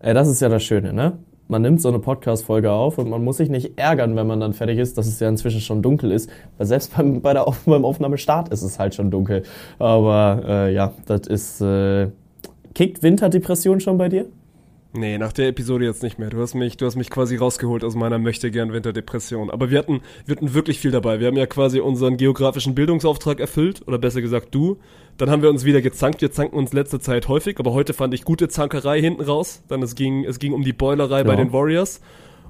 Ey, das ist ja das Schöne, ne? Man nimmt so eine Podcast-Folge auf und man muss sich nicht ärgern, wenn man dann fertig ist, dass es ja inzwischen schon dunkel ist. Weil selbst beim, bei der beim Aufnahmestart ist es halt schon dunkel. Aber äh, ja, das ist. Äh, kickt Winterdepression schon bei dir? Nee, nach der Episode jetzt nicht mehr. Du hast mich, du hast mich quasi rausgeholt aus meiner möchte gern Winterdepression. Aber wir hatten, wir hatten wirklich viel dabei. Wir haben ja quasi unseren geografischen Bildungsauftrag erfüllt, oder besser gesagt du. Dann haben wir uns wieder gezankt. Wir zanken uns letzte Zeit häufig, aber heute fand ich gute Zankerei hinten raus. Dann es ging, es ging um die Boilerei ja. bei den Warriors.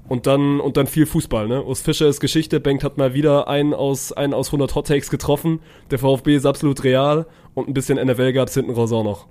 Und dann, und dann viel Fußball, ne? Urs Fischer ist Geschichte. Bengt hat mal wieder einen aus, einen aus 100 Hot Takes getroffen. Der VfB ist absolut real. Und ein bisschen NFL gab's hinten raus auch noch.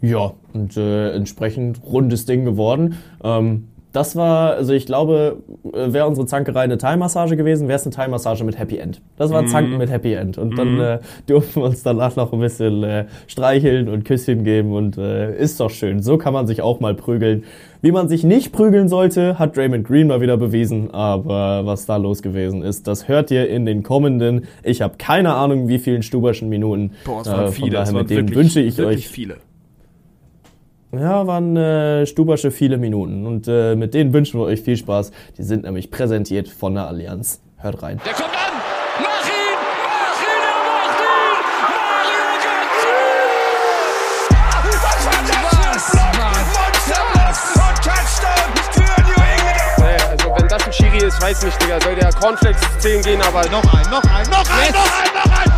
Ja, und äh, entsprechend rundes Ding geworden. Ähm, das war, also ich glaube, äh, wäre unsere Zankerei eine Thai-Massage gewesen, wäre es eine Thai-Massage mit Happy End. Das war mhm. Zanken mit Happy End. Und mhm. dann äh, durften wir uns danach noch ein bisschen äh, streicheln und Küsschen geben und äh, ist doch schön. So kann man sich auch mal prügeln. Wie man sich nicht prügeln sollte, hat Draymond Green mal wieder bewiesen. Aber was da los gewesen ist, das hört ihr in den kommenden, ich habe keine Ahnung, wie vielen Stuberschen Minuten. Boah, es waren äh, viele, daher, es waren mit denen wirklich, wünsche ich euch viele ja, waren äh, Stubersche viele Minuten. Und äh, mit denen wünschen wir euch viel Spaß. Die sind nämlich präsentiert von der Allianz. Hört rein. Der kommt an! Mach ihn! Mach ihn! Er macht ihn! Mario Götze! Also wenn das ein Schiri ist, weiß nicht, Digga. Soll der Cornflakes 10 gehen, aber... Noch ein, noch ein, noch ein, yes. noch ein, noch ein!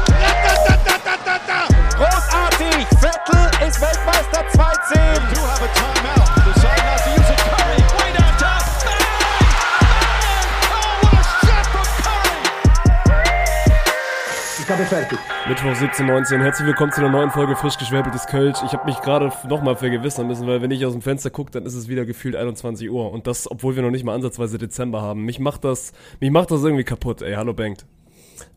Ist Weltmeister 2-10! fertig. Mittwoch 17, 19. Herzlich willkommen zu einer neuen Folge frisch geschwäbeltes Kölsch. Ich habe mich gerade nochmal vergewissern müssen, weil wenn ich aus dem Fenster gucke, dann ist es wieder gefühlt 21 Uhr. Und das, obwohl wir noch nicht mal ansatzweise Dezember haben. Mich macht das, mich macht das irgendwie kaputt, ey. Hallo Bengt.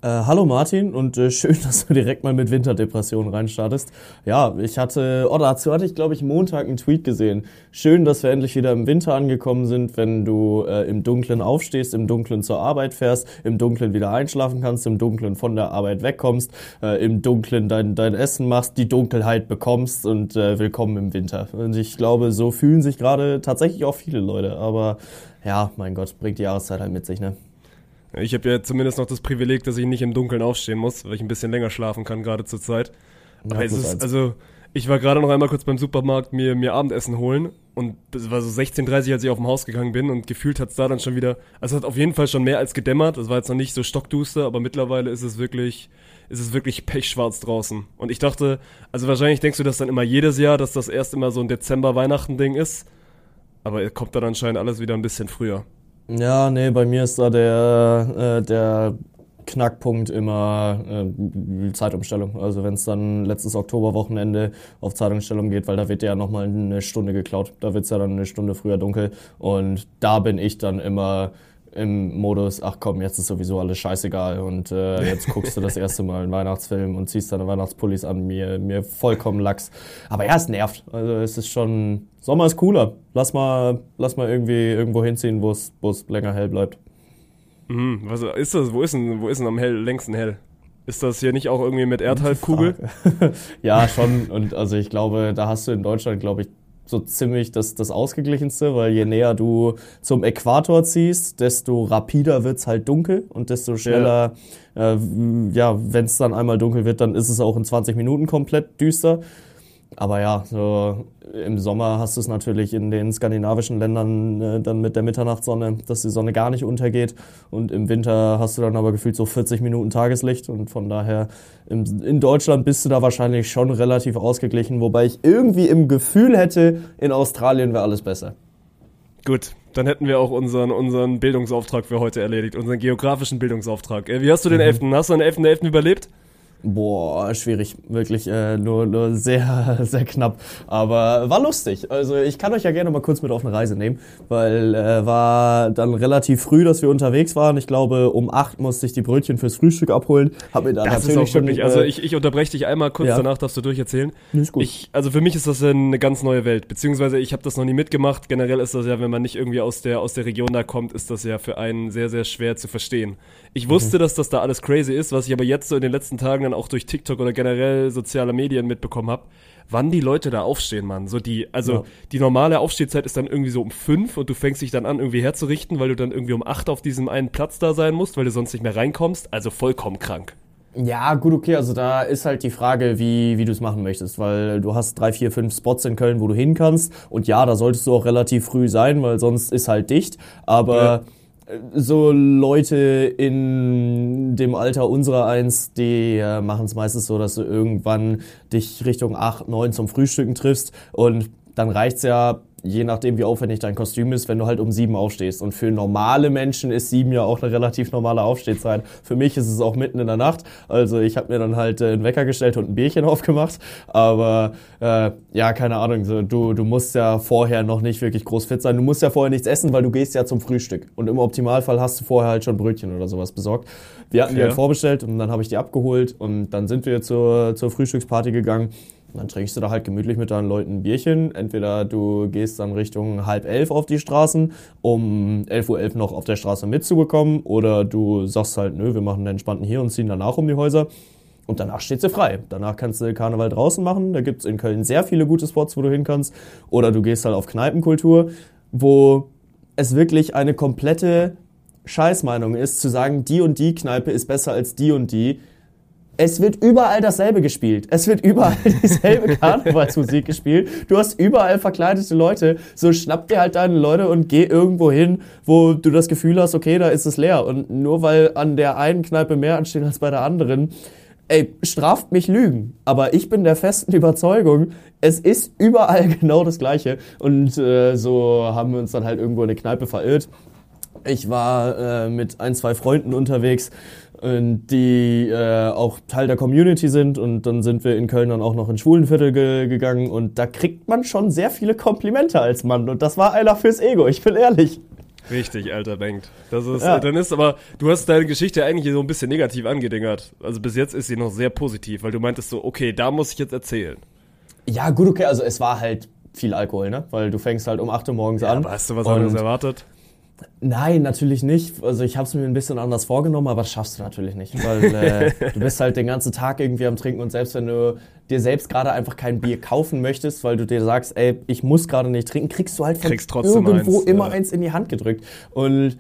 Äh, hallo Martin und äh, schön, dass du direkt mal mit Winterdepressionen reinstartest. Ja, ich hatte, oh, dazu hatte ich glaube ich Montag einen Tweet gesehen. Schön, dass wir endlich wieder im Winter angekommen sind, wenn du äh, im Dunkeln aufstehst, im Dunkeln zur Arbeit fährst, im Dunkeln wieder einschlafen kannst, im Dunkeln von der Arbeit wegkommst, äh, im Dunkeln dein, dein Essen machst, die Dunkelheit bekommst und äh, willkommen im Winter. Und ich glaube, so fühlen sich gerade tatsächlich auch viele Leute. Aber ja, mein Gott, bringt die Jahreszeit halt mit sich, ne? Ich habe ja zumindest noch das Privileg, dass ich nicht im Dunkeln aufstehen muss, weil ich ein bisschen länger schlafen kann, gerade zur Zeit. Ja, Aber es ist, also, ich war gerade noch einmal kurz beim Supermarkt mir, mir Abendessen holen und das war so 16.30 als ich auf dem Haus gegangen bin und gefühlt hat es da dann schon wieder, also es hat auf jeden Fall schon mehr als gedämmert, es war jetzt noch nicht so stockduster, aber mittlerweile ist es wirklich, ist es wirklich pechschwarz draußen. Und ich dachte, also wahrscheinlich denkst du das dann immer jedes Jahr, dass das erst immer so ein Dezember-Weihnachten-Ding ist, aber kommt dann anscheinend alles wieder ein bisschen früher. Ja, nee, bei mir ist da der, äh, der Knackpunkt immer äh, Zeitumstellung. Also wenn es dann letztes Oktoberwochenende auf Zeitumstellung geht, weil da wird ja nochmal eine Stunde geklaut. Da wird es ja dann eine Stunde früher dunkel. Und da bin ich dann immer im Modus, ach komm, jetzt ist sowieso alles scheißegal und äh, jetzt guckst du das erste Mal einen Weihnachtsfilm und ziehst deine Weihnachtspullis an, mir, mir vollkommen Lachs. Aber ja, es nervt. Also es ist schon, Sommer ist cooler. Lass mal, lass mal irgendwie irgendwo hinziehen, wo es, wo es länger hell bleibt. Mhm, was ist das? Wo ist denn, wo ist denn am hell, längsten hell? Ist das hier nicht auch irgendwie mit Erdhalbkugel? ja, schon. Und also ich glaube, da hast du in Deutschland, glaube ich, so ziemlich das, das Ausgeglichenste, weil je näher du zum Äquator ziehst, desto rapider wird's halt dunkel und desto schneller, ja, äh, ja wenn es dann einmal dunkel wird, dann ist es auch in 20 Minuten komplett düster. Aber ja, so im Sommer hast du es natürlich in den skandinavischen Ländern äh, dann mit der Mitternachtssonne, dass die Sonne gar nicht untergeht. Und im Winter hast du dann aber gefühlt so 40 Minuten Tageslicht. Und von daher im, in Deutschland bist du da wahrscheinlich schon relativ ausgeglichen. Wobei ich irgendwie im Gefühl hätte, in Australien wäre alles besser. Gut, dann hätten wir auch unseren, unseren Bildungsauftrag für heute erledigt, unseren geografischen Bildungsauftrag. Äh, wie hast du den mhm. 11.? Hast du den 11.11. 11. überlebt? Boah, schwierig, wirklich äh, nur, nur sehr, sehr knapp. Aber war lustig. Also ich kann euch ja gerne mal kurz mit auf eine Reise nehmen, weil äh, war dann relativ früh, dass wir unterwegs waren. Ich glaube, um acht musste ich die Brötchen fürs Frühstück abholen. Hab mir da das natürlich ist auch wirklich, schon, also äh, ich, ich unterbreche dich einmal kurz, ja. danach darfst du durcherzählen. Ist gut. Ich, also für mich ist das eine ganz neue Welt, beziehungsweise ich habe das noch nie mitgemacht. Generell ist das ja, wenn man nicht irgendwie aus der, aus der Region da kommt, ist das ja für einen sehr, sehr schwer zu verstehen. Ich wusste, mhm. dass das da alles crazy ist, was ich aber jetzt so in den letzten Tagen dann auch durch TikTok oder generell soziale Medien mitbekommen habe, wann die Leute da aufstehen, Mann. So die, also Ja. die normale Aufstehzeit ist dann irgendwie so um fünf und du fängst dich dann an, irgendwie herzurichten, weil du dann irgendwie um acht auf diesem einen Platz da sein musst, weil du sonst nicht mehr reinkommst. Also vollkommen krank. Ja, gut, okay. Also da ist halt die Frage, wie, wie du es machen möchtest, weil du hast drei, vier, fünf Spots in Köln, wo du hin kannst. Und ja, da solltest du auch relativ früh sein, weil sonst ist halt dicht. Aber äh, so Leute in dem Alter unserer eins, die äh, machen es meistens so, dass du irgendwann dich Richtung acht, neun zum Frühstücken triffst und dann reicht's ja, je nachdem wie aufwendig dein Kostüm ist, wenn du halt um sieben aufstehst. Und für normale Menschen ist sieben ja auch eine relativ normale Aufstehzeit. Für mich ist es auch mitten in der Nacht. Also ich habe mir dann halt äh, einen Wecker gestellt und ein Bierchen aufgemacht. Aber äh, ja, keine Ahnung, so, du, du musst ja vorher noch nicht wirklich groß fit sein. Du musst ja vorher nichts essen, weil du gehst ja zum Frühstück. Und im Optimalfall hast du vorher halt schon Brötchen oder sowas besorgt. Wir hatten die Okay. halt vorbestellt und dann habe ich die abgeholt und dann sind wir zur, zur Frühstücksparty gegangen. Dann trinkst du da halt gemütlich mit deinen Leuten ein Bierchen. Entweder du gehst dann Richtung halb elf auf die Straßen, um 11.11 Uhr noch auf der Straße mitzubekommen, oder du sagst halt, nö, wir machen einen entspannten hier und ziehen danach um die Häuser. Und danach steht sie frei. Danach kannst du Karneval draußen machen. Da gibt's in Köln sehr viele gute Spots, wo du hin kannst. Oder du gehst halt auf Kneipenkultur, wo es wirklich eine komplette Scheißmeinung ist, zu sagen, die und die Kneipe ist besser als die und die. Es wird überall dasselbe gespielt. Es wird überall dieselbe Karnevalsmusik gespielt. Du hast überall verkleidete Leute. So schnapp dir halt deine Leute und geh irgendwo hin, wo du das Gefühl hast, okay, da ist es leer. Und nur weil an der einen Kneipe mehr anstehen als bei der anderen, ey, straft mich Lügen. Aber ich bin der festen Überzeugung, es ist überall genau das Gleiche. Und äh, so haben wir uns dann halt irgendwo in eine Kneipe verirrt. Ich war äh, mit ein, zwei Freunden unterwegs, die äh, auch Teil der Community sind und dann sind wir in Köln dann auch noch in Schwulenviertel ge gegangen und da kriegt man schon sehr viele Komplimente als Mann und das war einer fürs Ego, ich bin ehrlich. Richtig, alter, denkt. Das ist, Ja. dann ist aber, du hast deine Geschichte eigentlich so ein bisschen negativ angedingert. Also bis jetzt ist sie noch sehr positiv, weil du meintest so, okay, da muss ich jetzt erzählen. Ja gut, okay, also es war halt viel Alkohol, ne? Weil du fängst halt um 8 Uhr morgens an. Aber hast du was anderes erwartet? Nein, natürlich nicht. Also ich habe es mir ein bisschen anders vorgenommen, aber das schaffst du natürlich nicht, weil äh, du bist halt den ganzen Tag irgendwie am Trinken und selbst wenn du dir selbst gerade einfach kein Bier kaufen möchtest, weil du dir sagst, ey, ich muss gerade nicht trinken, kriegst du halt von irgendwo eins, immer ja. eins in die Hand gedrückt und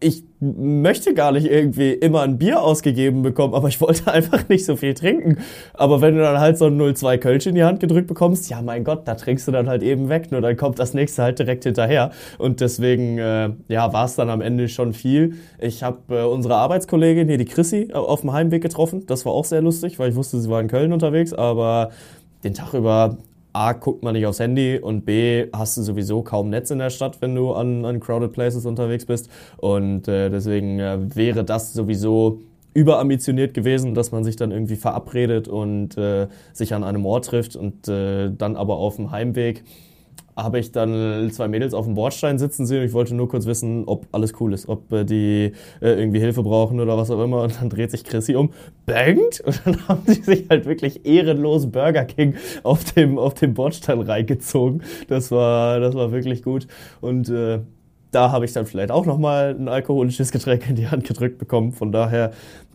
ich möchte gar nicht irgendwie immer ein Bier ausgegeben bekommen, aber ich wollte einfach nicht so viel trinken. Aber wenn du dann halt so ein 02 Kölsch in die Hand gedrückt bekommst, ja mein Gott, da trinkst du dann halt eben weg, nur dann kommt das nächste halt direkt hinterher. Und deswegen, äh, ja, war es dann am Ende schon viel. Ich habe äh, unsere Arbeitskollegin hier, die Chrissy, auf dem Heimweg getroffen. Das war auch sehr lustig, weil ich wusste, sie war in Köln unterwegs, aber den Tag über A, guckt man nicht aufs Handy und B, hast du sowieso kaum Netz in der Stadt, wenn du an, an Crowded Places unterwegs bist. Und äh, deswegen äh, wäre das sowieso überambitioniert gewesen, dass man sich dann irgendwie verabredet und äh, sich an einem Ort trifft und äh, dann aber auf dem Heimweg habe ich dann zwei Mädels auf dem Bordstein sitzen sehen. Ich wollte nur kurz wissen, ob alles cool ist, ob äh, die äh, irgendwie Hilfe brauchen oder was auch immer. Und dann dreht sich Chrissy um, bangt und dann haben sie sich halt wirklich ehrenlos Burger King auf dem auf dem Bordstein reingezogen. Das war das war wirklich gut und äh, da habe ich dann vielleicht auch noch mal ein alkoholisches Getränk in die Hand gedrückt bekommen. Von daher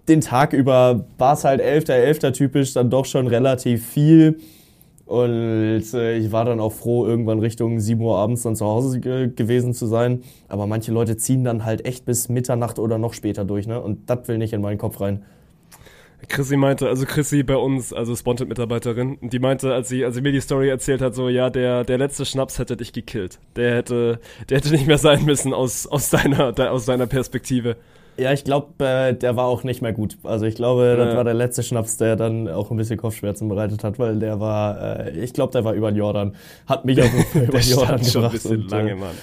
den Tag über war es halt 11.11. typisch, dann doch schon relativ viel. Und äh, ich war dann auch froh, irgendwann Richtung 7 Uhr abends dann zu Hause ge gewesen zu sein. Aber manche Leute ziehen dann halt echt bis Mitternacht oder noch später durch, ne? Und das will nicht in meinen Kopf rein. Chrissy meinte, also Chrissy bei uns, also Spontan-Mitarbeiterin, die meinte, als sie, als sie mir die Story erzählt hat, so, ja, der, der letzte Schnaps hätte dich gekillt. Der hätte, der hätte nicht mehr sein müssen aus, aus deiner, de, aus deiner Perspektive. Ja, ich glaube, äh, der war auch nicht mehr gut. Also ich glaube, das Ja. war der letzte Schnaps, der dann auch ein bisschen Kopfschmerzen bereitet hat, weil der war, äh, ich glaube, der war über den Jordan. Hat mich auf jeden Fall über Der den Jordan stand schon ein gebracht. bisschen und, lange, äh, Mann.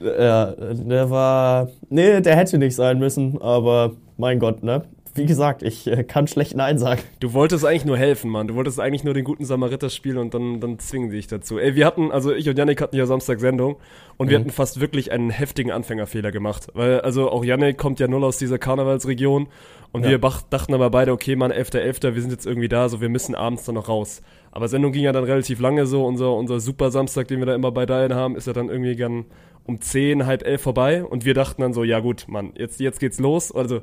Ja, der war. Nee, der hätte nicht sein müssen, aber mein Gott, ne? Wie gesagt, ich äh, kann schlecht Nein sagen. Du wolltest eigentlich nur helfen, Mann. Du wolltest eigentlich nur den guten Samariter spielen und dann, dann zwingen sie dich dazu. Ey, wir hatten, also ich und Yannick hatten ja Samstag Sendung und wir hatten fast wirklich einen heftigen Anfängerfehler gemacht. Weil, also auch Yannick kommt ja null aus dieser Karnevalsregion und Ja. wir dachten aber beide, okay, Mann, 11.11., wir sind jetzt irgendwie da, so wir müssen abends dann noch raus. Aber Sendung ging ja dann relativ lange so. Unser, unser Super Samstag, den wir da immer bei Dial haben, ist ja dann irgendwie gern um 10, halb elf vorbei und wir dachten dann so, ja gut, Mann, jetzt, jetzt geht's los. Also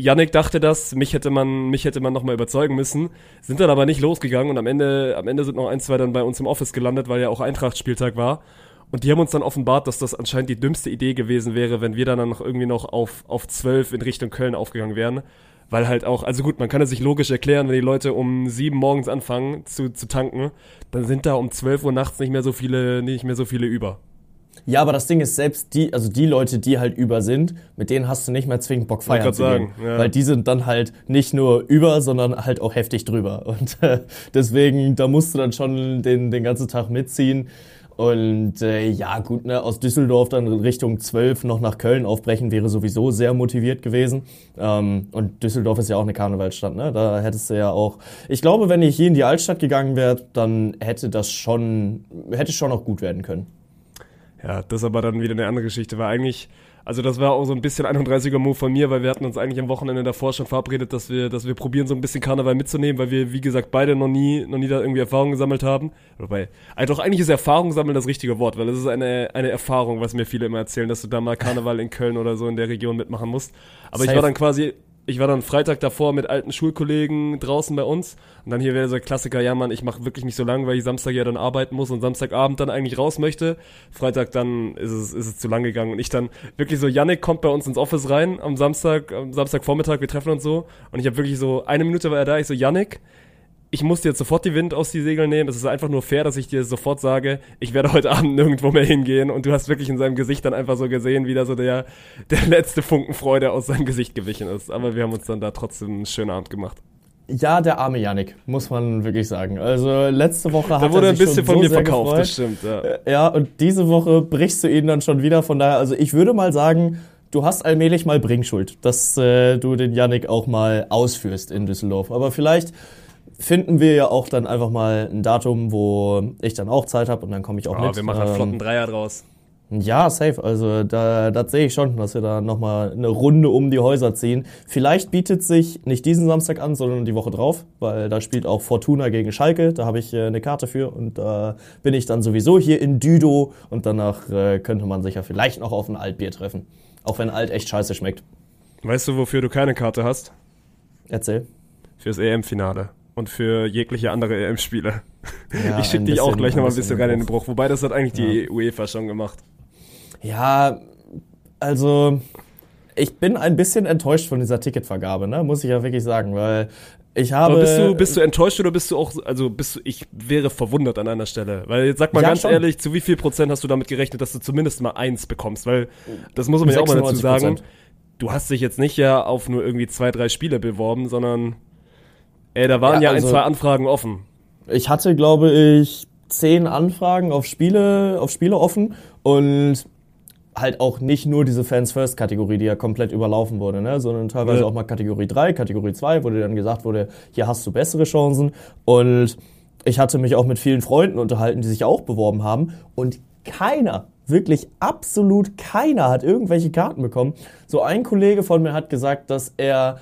Yannick dachte das, mich hätte man, mich hätte man nochmal überzeugen müssen, sind dann aber nicht losgegangen und am Ende, am Ende sind noch ein, zwei dann bei uns im Office gelandet, weil ja auch Eintracht-Spieltag war. Und die haben uns dann offenbart, dass das anscheinend die dümmste Idee gewesen wäre, wenn wir dann noch irgendwie noch auf, auf 12 in Richtung Köln aufgegangen wären. Weil halt auch, also gut, man kann es sich logisch erklären, wenn die Leute um sieben morgens anfangen zu, zu tanken, dann sind da um 12 Uhr nachts nicht mehr so viele, nicht mehr so viele über. Ja, aber das Ding ist, selbst die, also die Leute, die halt über sind, mit denen hast du nicht mehr zwingend Bock feiern zu sagen, gehen. ja. Weil die sind dann halt nicht nur über, sondern halt auch heftig drüber. Und äh, deswegen, da musst du dann schon den, den ganzen Tag mitziehen. Und äh, ja, gut, ne, aus Düsseldorf dann Richtung 12 noch nach Köln aufbrechen wäre sowieso sehr motiviert gewesen. Ähm, und Düsseldorf ist ja auch eine Karnevalsstadt, ne? Da hättest du ja auch. Ich glaube, wenn ich hier in die Altstadt gegangen wäre, dann hätte das schon, hätte schon auch gut werden können. Ja, das ist aber dann wieder eine andere Geschichte, weil eigentlich, also das war auch so ein bisschen 31er Move von mir, weil wir hatten uns eigentlich am Wochenende davor schon verabredet, dass wir, dass wir probieren, so ein bisschen Karneval mitzunehmen, weil wir, wie gesagt, beide noch nie, noch nie da irgendwie Erfahrung gesammelt haben. Wobei, also doch eigentlich ist Erfahrung sammeln das richtige Wort, weil es ist eine, eine Erfahrung, was mir viele immer erzählen, dass du da mal Karneval in Köln oder so in der Region mitmachen musst. Aber ich Safe. war dann quasi, ich war dann Freitag davor mit alten Schulkollegen draußen bei uns. Und dann hier wäre so ein Klassiker, ja Mann, ich mache wirklich nicht so lang, weil ich Samstag ja dann arbeiten muss und Samstagabend dann eigentlich raus möchte. Freitag dann ist es, ist es zu lang gegangen. Und ich dann wirklich so, Yannick kommt bei uns ins Office rein am Samstag, am Samstagvormittag, wir treffen uns so. Und ich habe wirklich so, eine Minute war er da, ich so, Yannick, ich muss dir jetzt sofort die Wind aus die Segel nehmen. Es ist einfach nur fair, dass ich dir sofort sage, ich werde heute Abend nirgendwo mehr hingehen. Und du hast wirklich in seinem Gesicht dann einfach so gesehen, wie da so der, der letzte Funken Freude aus seinem Gesicht gewichen ist. Aber wir haben uns dann da trotzdem einen schönen Abend gemacht. Ja, der arme Yannick, muss man wirklich sagen. Also letzte Woche hat Da wurde er ein sich bisschen schon von so mir verkauft, gefreut. das stimmt. Ja. Ja, und diese Woche brichst du ihn dann schon wieder. Von daher, also ich würde mal sagen, du hast allmählich mal Bringschuld, dass äh, du den Yannick auch mal ausführst in Düsseldorf. Aber vielleicht finden wir ja auch dann einfach mal ein Datum, wo ich dann auch Zeit habe und dann komme ich auch Oh, mit. wir machen einen Ähm, flotten Dreier draus. Ja, safe. Also da, das sehe ich schon, dass wir da nochmal eine Runde um die Häuser ziehen. Vielleicht bietet sich nicht diesen Samstag an, sondern die Woche drauf, weil da spielt auch Fortuna gegen Schalke. Da habe ich äh, eine Karte für und da bin ich dann sowieso hier in Düdo und danach äh, könnte man sich ja vielleicht noch auf ein Altbier treffen. Auch wenn Alt echt scheiße schmeckt. Weißt du, wofür du keine Karte hast? Erzähl. Fürs EM-Finale. Und für jegliche andere EM-Spiele. Ja, ich schicke dich auch gleich nochmal ein bisschen rein in den Bruch. Wobei, das hat eigentlich die UEFA schon gemacht. Ja, also ich bin ein bisschen enttäuscht von dieser Ticketvergabe, ne? muss ich ja wirklich sagen, weil ich habe... Aber bist du, bist du enttäuscht oder bist du auch, also bist du, ich wäre verwundert an einer Stelle. Weil jetzt sag mal Ja, ganz schon. ehrlich, zu wie viel Prozent hast du damit gerechnet, dass du zumindest mal eins bekommst? Weil, das muss man ja auch mal dazu 96%. sagen, du hast dich jetzt nicht ja auf nur irgendwie zwei, drei Spiele beworben, sondern, ey, da waren ja, Ja, also- ein, zwei Anfragen offen. Ich hatte, glaube ich, zehn Anfragen auf Spiele, auf Spiele offen und halt auch nicht nur diese Fans First Kategorie, die ja komplett überlaufen wurde, ne? sondern teilweise Ja. auch mal Kategorie 3, Kategorie 2, wo dir dann gesagt wurde, hier hast du bessere Chancen. Und ich hatte mich auch mit vielen Freunden unterhalten, die sich auch beworben haben und keiner, wirklich absolut keiner hat irgendwelche Karten bekommen. So ein Kollege von mir hat gesagt, dass er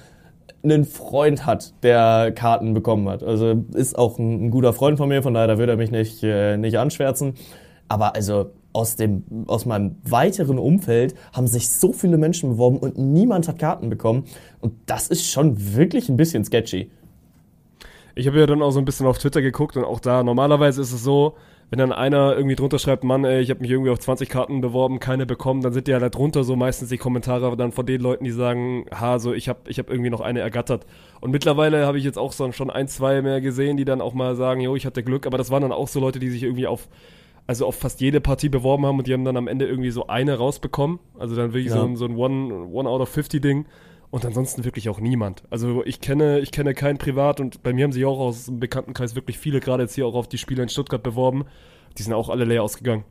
einen Freund hat, der Karten bekommen hat. Also ist auch ein, ein guter Freund von mir, von daher da würde er mich nicht, äh, nicht anschwärzen. Aber also aus, dem, aus meinem weiteren Umfeld haben sich so viele Menschen beworben und niemand hat Karten bekommen. Und das ist schon wirklich ein bisschen sketchy. Ich habe ja dann auch so ein bisschen auf Twitter geguckt und auch da, normalerweise ist es so, wenn dann einer irgendwie drunter schreibt, Mann, ey, ich habe mich irgendwie auf 20 Karten beworben, keine bekommen, dann sind ja da drunter so meistens die Kommentare dann von den Leuten, die sagen, ha, so ich habe ich hab irgendwie noch eine ergattert. Und mittlerweile habe ich jetzt auch so schon ein, zwei mehr gesehen, die dann auch mal sagen, jo, ich hatte Glück, aber das waren dann auch so Leute, die sich irgendwie auf also auf fast jede Partie beworben haben und die haben dann am Ende irgendwie so eine rausbekommen. Also dann wirklich so Ja. ein, so ein One, One out of 50 Ding. Und ansonsten wirklich auch niemand. Also ich kenne, ich kenne keinen privat und bei mir haben sich auch aus dem Bekanntenkreis wirklich viele gerade jetzt hier auch auf die Spiele in Stuttgart beworben. Die sind auch alle leer ausgegangen.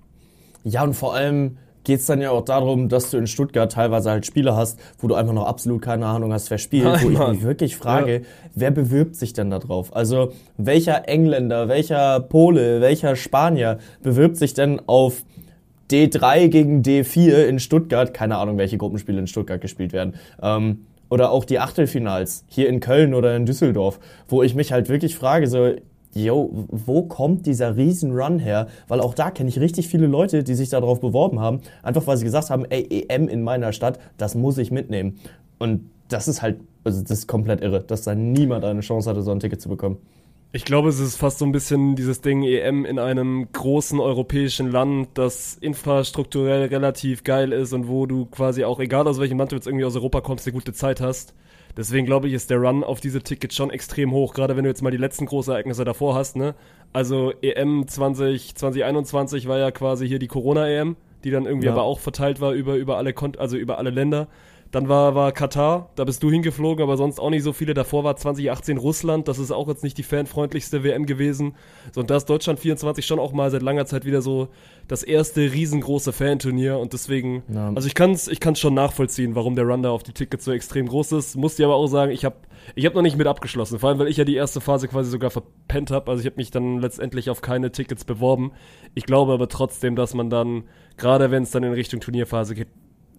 Ja, und vor allem geht's dann ja auch darum, dass du in Stuttgart teilweise halt Spiele hast, wo du einfach noch absolut keine Ahnung hast, wer spielt, Nein, wo ich Mann. mich wirklich frage, wer bewirbt sich denn da drauf? Also welcher Engländer, welcher Pole, welcher Spanier bewirbt sich denn auf D3 gegen D4 in Stuttgart? Keine Ahnung, welche Gruppenspiele in Stuttgart gespielt werden. Ähm, oder auch die Achtelfinals hier in Köln oder in Düsseldorf, wo ich mich halt wirklich frage, so, yo, wo kommt dieser riesen Run her? Weil auch da kenne ich richtig viele Leute, die sich darauf beworben haben, einfach weil sie gesagt haben, ey, EM in meiner Stadt, das muss ich mitnehmen. Und das ist halt Also das ist komplett irre, dass da niemand eine Chance hatte, so ein Ticket zu bekommen. Ich glaube, es ist fast so ein bisschen dieses Ding EM in einem großen europäischen Land, das infrastrukturell relativ geil ist und wo du quasi auch, egal aus welchem Land du jetzt irgendwie aus Europa kommst, eine gute Zeit hast. Deswegen glaube ich, ist der Run auf diese Tickets schon extrem hoch, gerade wenn du jetzt mal die letzten großen Ereignisse davor hast. Ne? Also EM 20, 2021 war ja quasi hier die Corona-EM, die dann irgendwie ja. aber auch verteilt war über, über, alle, also über alle Länder. Dann war, war Katar, da bist du hingeflogen, aber sonst auch nicht so viele. Davor war 2018 Russland, das ist auch jetzt nicht die fanfreundlichste WM gewesen. So, und da ist Deutschland 24 schon auch mal seit langer Zeit wieder so das erste riesengroße Fanturnier. Und deswegen, ja. also ich kann es ich kann's schon nachvollziehen, warum der Run da auf die Tickets so extrem groß ist. Muss dir aber auch sagen, ich habe ich hab noch nicht mit abgeschlossen, vor allem weil ich ja die erste Phase quasi sogar verpennt habe. Also ich habe mich dann letztendlich auf keine Tickets beworben. Ich glaube aber trotzdem, dass man dann, gerade wenn es dann in Richtung Turnierphase geht,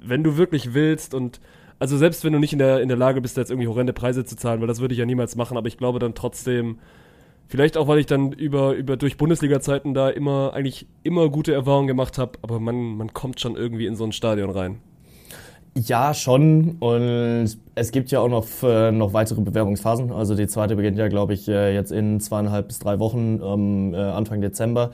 wenn du wirklich willst und also selbst wenn du nicht in der, in der Lage bist, jetzt irgendwie horrende Preise zu zahlen, weil das würde ich ja niemals machen, aber ich glaube dann trotzdem, vielleicht auch, weil ich dann über, über durch Bundesliga-Zeiten da immer, eigentlich immer gute Erfahrungen gemacht habe, aber man, man kommt schon irgendwie in so ein Stadion rein. Ja, schon. Und es gibt ja auch noch, äh, noch weitere Bewerbungsphasen. Also die zweite beginnt ja, glaube ich, äh, jetzt in zweieinhalb bis drei Wochen, ähm, äh, Anfang Dezember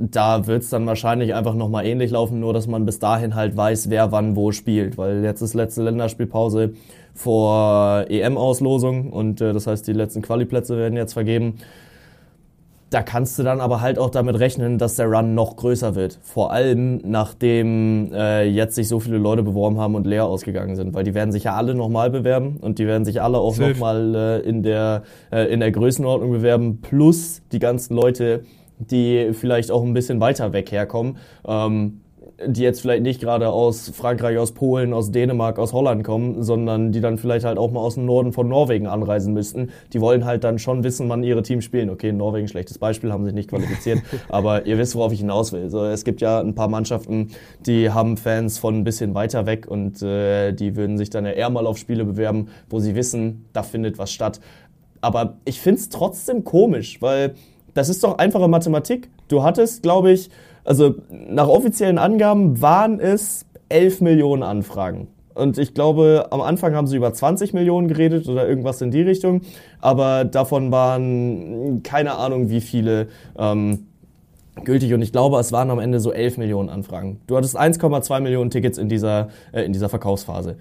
da wird es dann wahrscheinlich einfach nochmal ähnlich laufen, nur dass man bis dahin halt weiß, wer wann wo spielt. Weil jetzt ist letzte Länderspielpause vor EM-Auslosung und äh, das heißt, die letzten Quali-Plätze werden jetzt vergeben. Da kannst du dann aber halt auch damit rechnen, dass der Run noch größer wird. Vor allem, nachdem äh, jetzt sich so viele Leute beworben haben und leer ausgegangen sind. Weil die werden sich ja alle nochmal bewerben und die werden sich alle auch nochmal äh, in, der, äh, in der Größenordnung bewerben. Plus die ganzen Leute, die vielleicht auch ein bisschen weiter weg herkommen, ähm, die jetzt vielleicht nicht gerade aus Frankreich, aus Polen, aus Dänemark, aus Holland kommen, sondern die dann vielleicht halt auch mal aus dem Norden von Norwegen anreisen müssten. Die wollen halt dann schon wissen, wann ihre Teams spielen. Okay, Norwegen, schlechtes Beispiel, haben sich nicht qualifiziert, aber ihr wisst, worauf ich hinaus will. So, es gibt ja ein paar Mannschaften, die haben Fans von ein bisschen weiter weg und äh, die würden sich dann ja eher mal auf Spiele bewerben, wo sie wissen, da findet was statt. Aber ich find's trotzdem komisch, weil das ist doch einfache Mathematik. Du hattest, glaube ich, also nach offiziellen Angaben waren es 11 Millionen Anfragen. Und ich glaube, am Anfang haben sie über 20 Millionen geredet oder irgendwas in die Richtung. Aber davon waren keine Ahnung, wie viele ähm, gültig. Und ich glaube, es waren am Ende so 11 Millionen Anfragen. Du hattest 1,2 Millionen Tickets in dieser, äh, in dieser Verkaufsphase.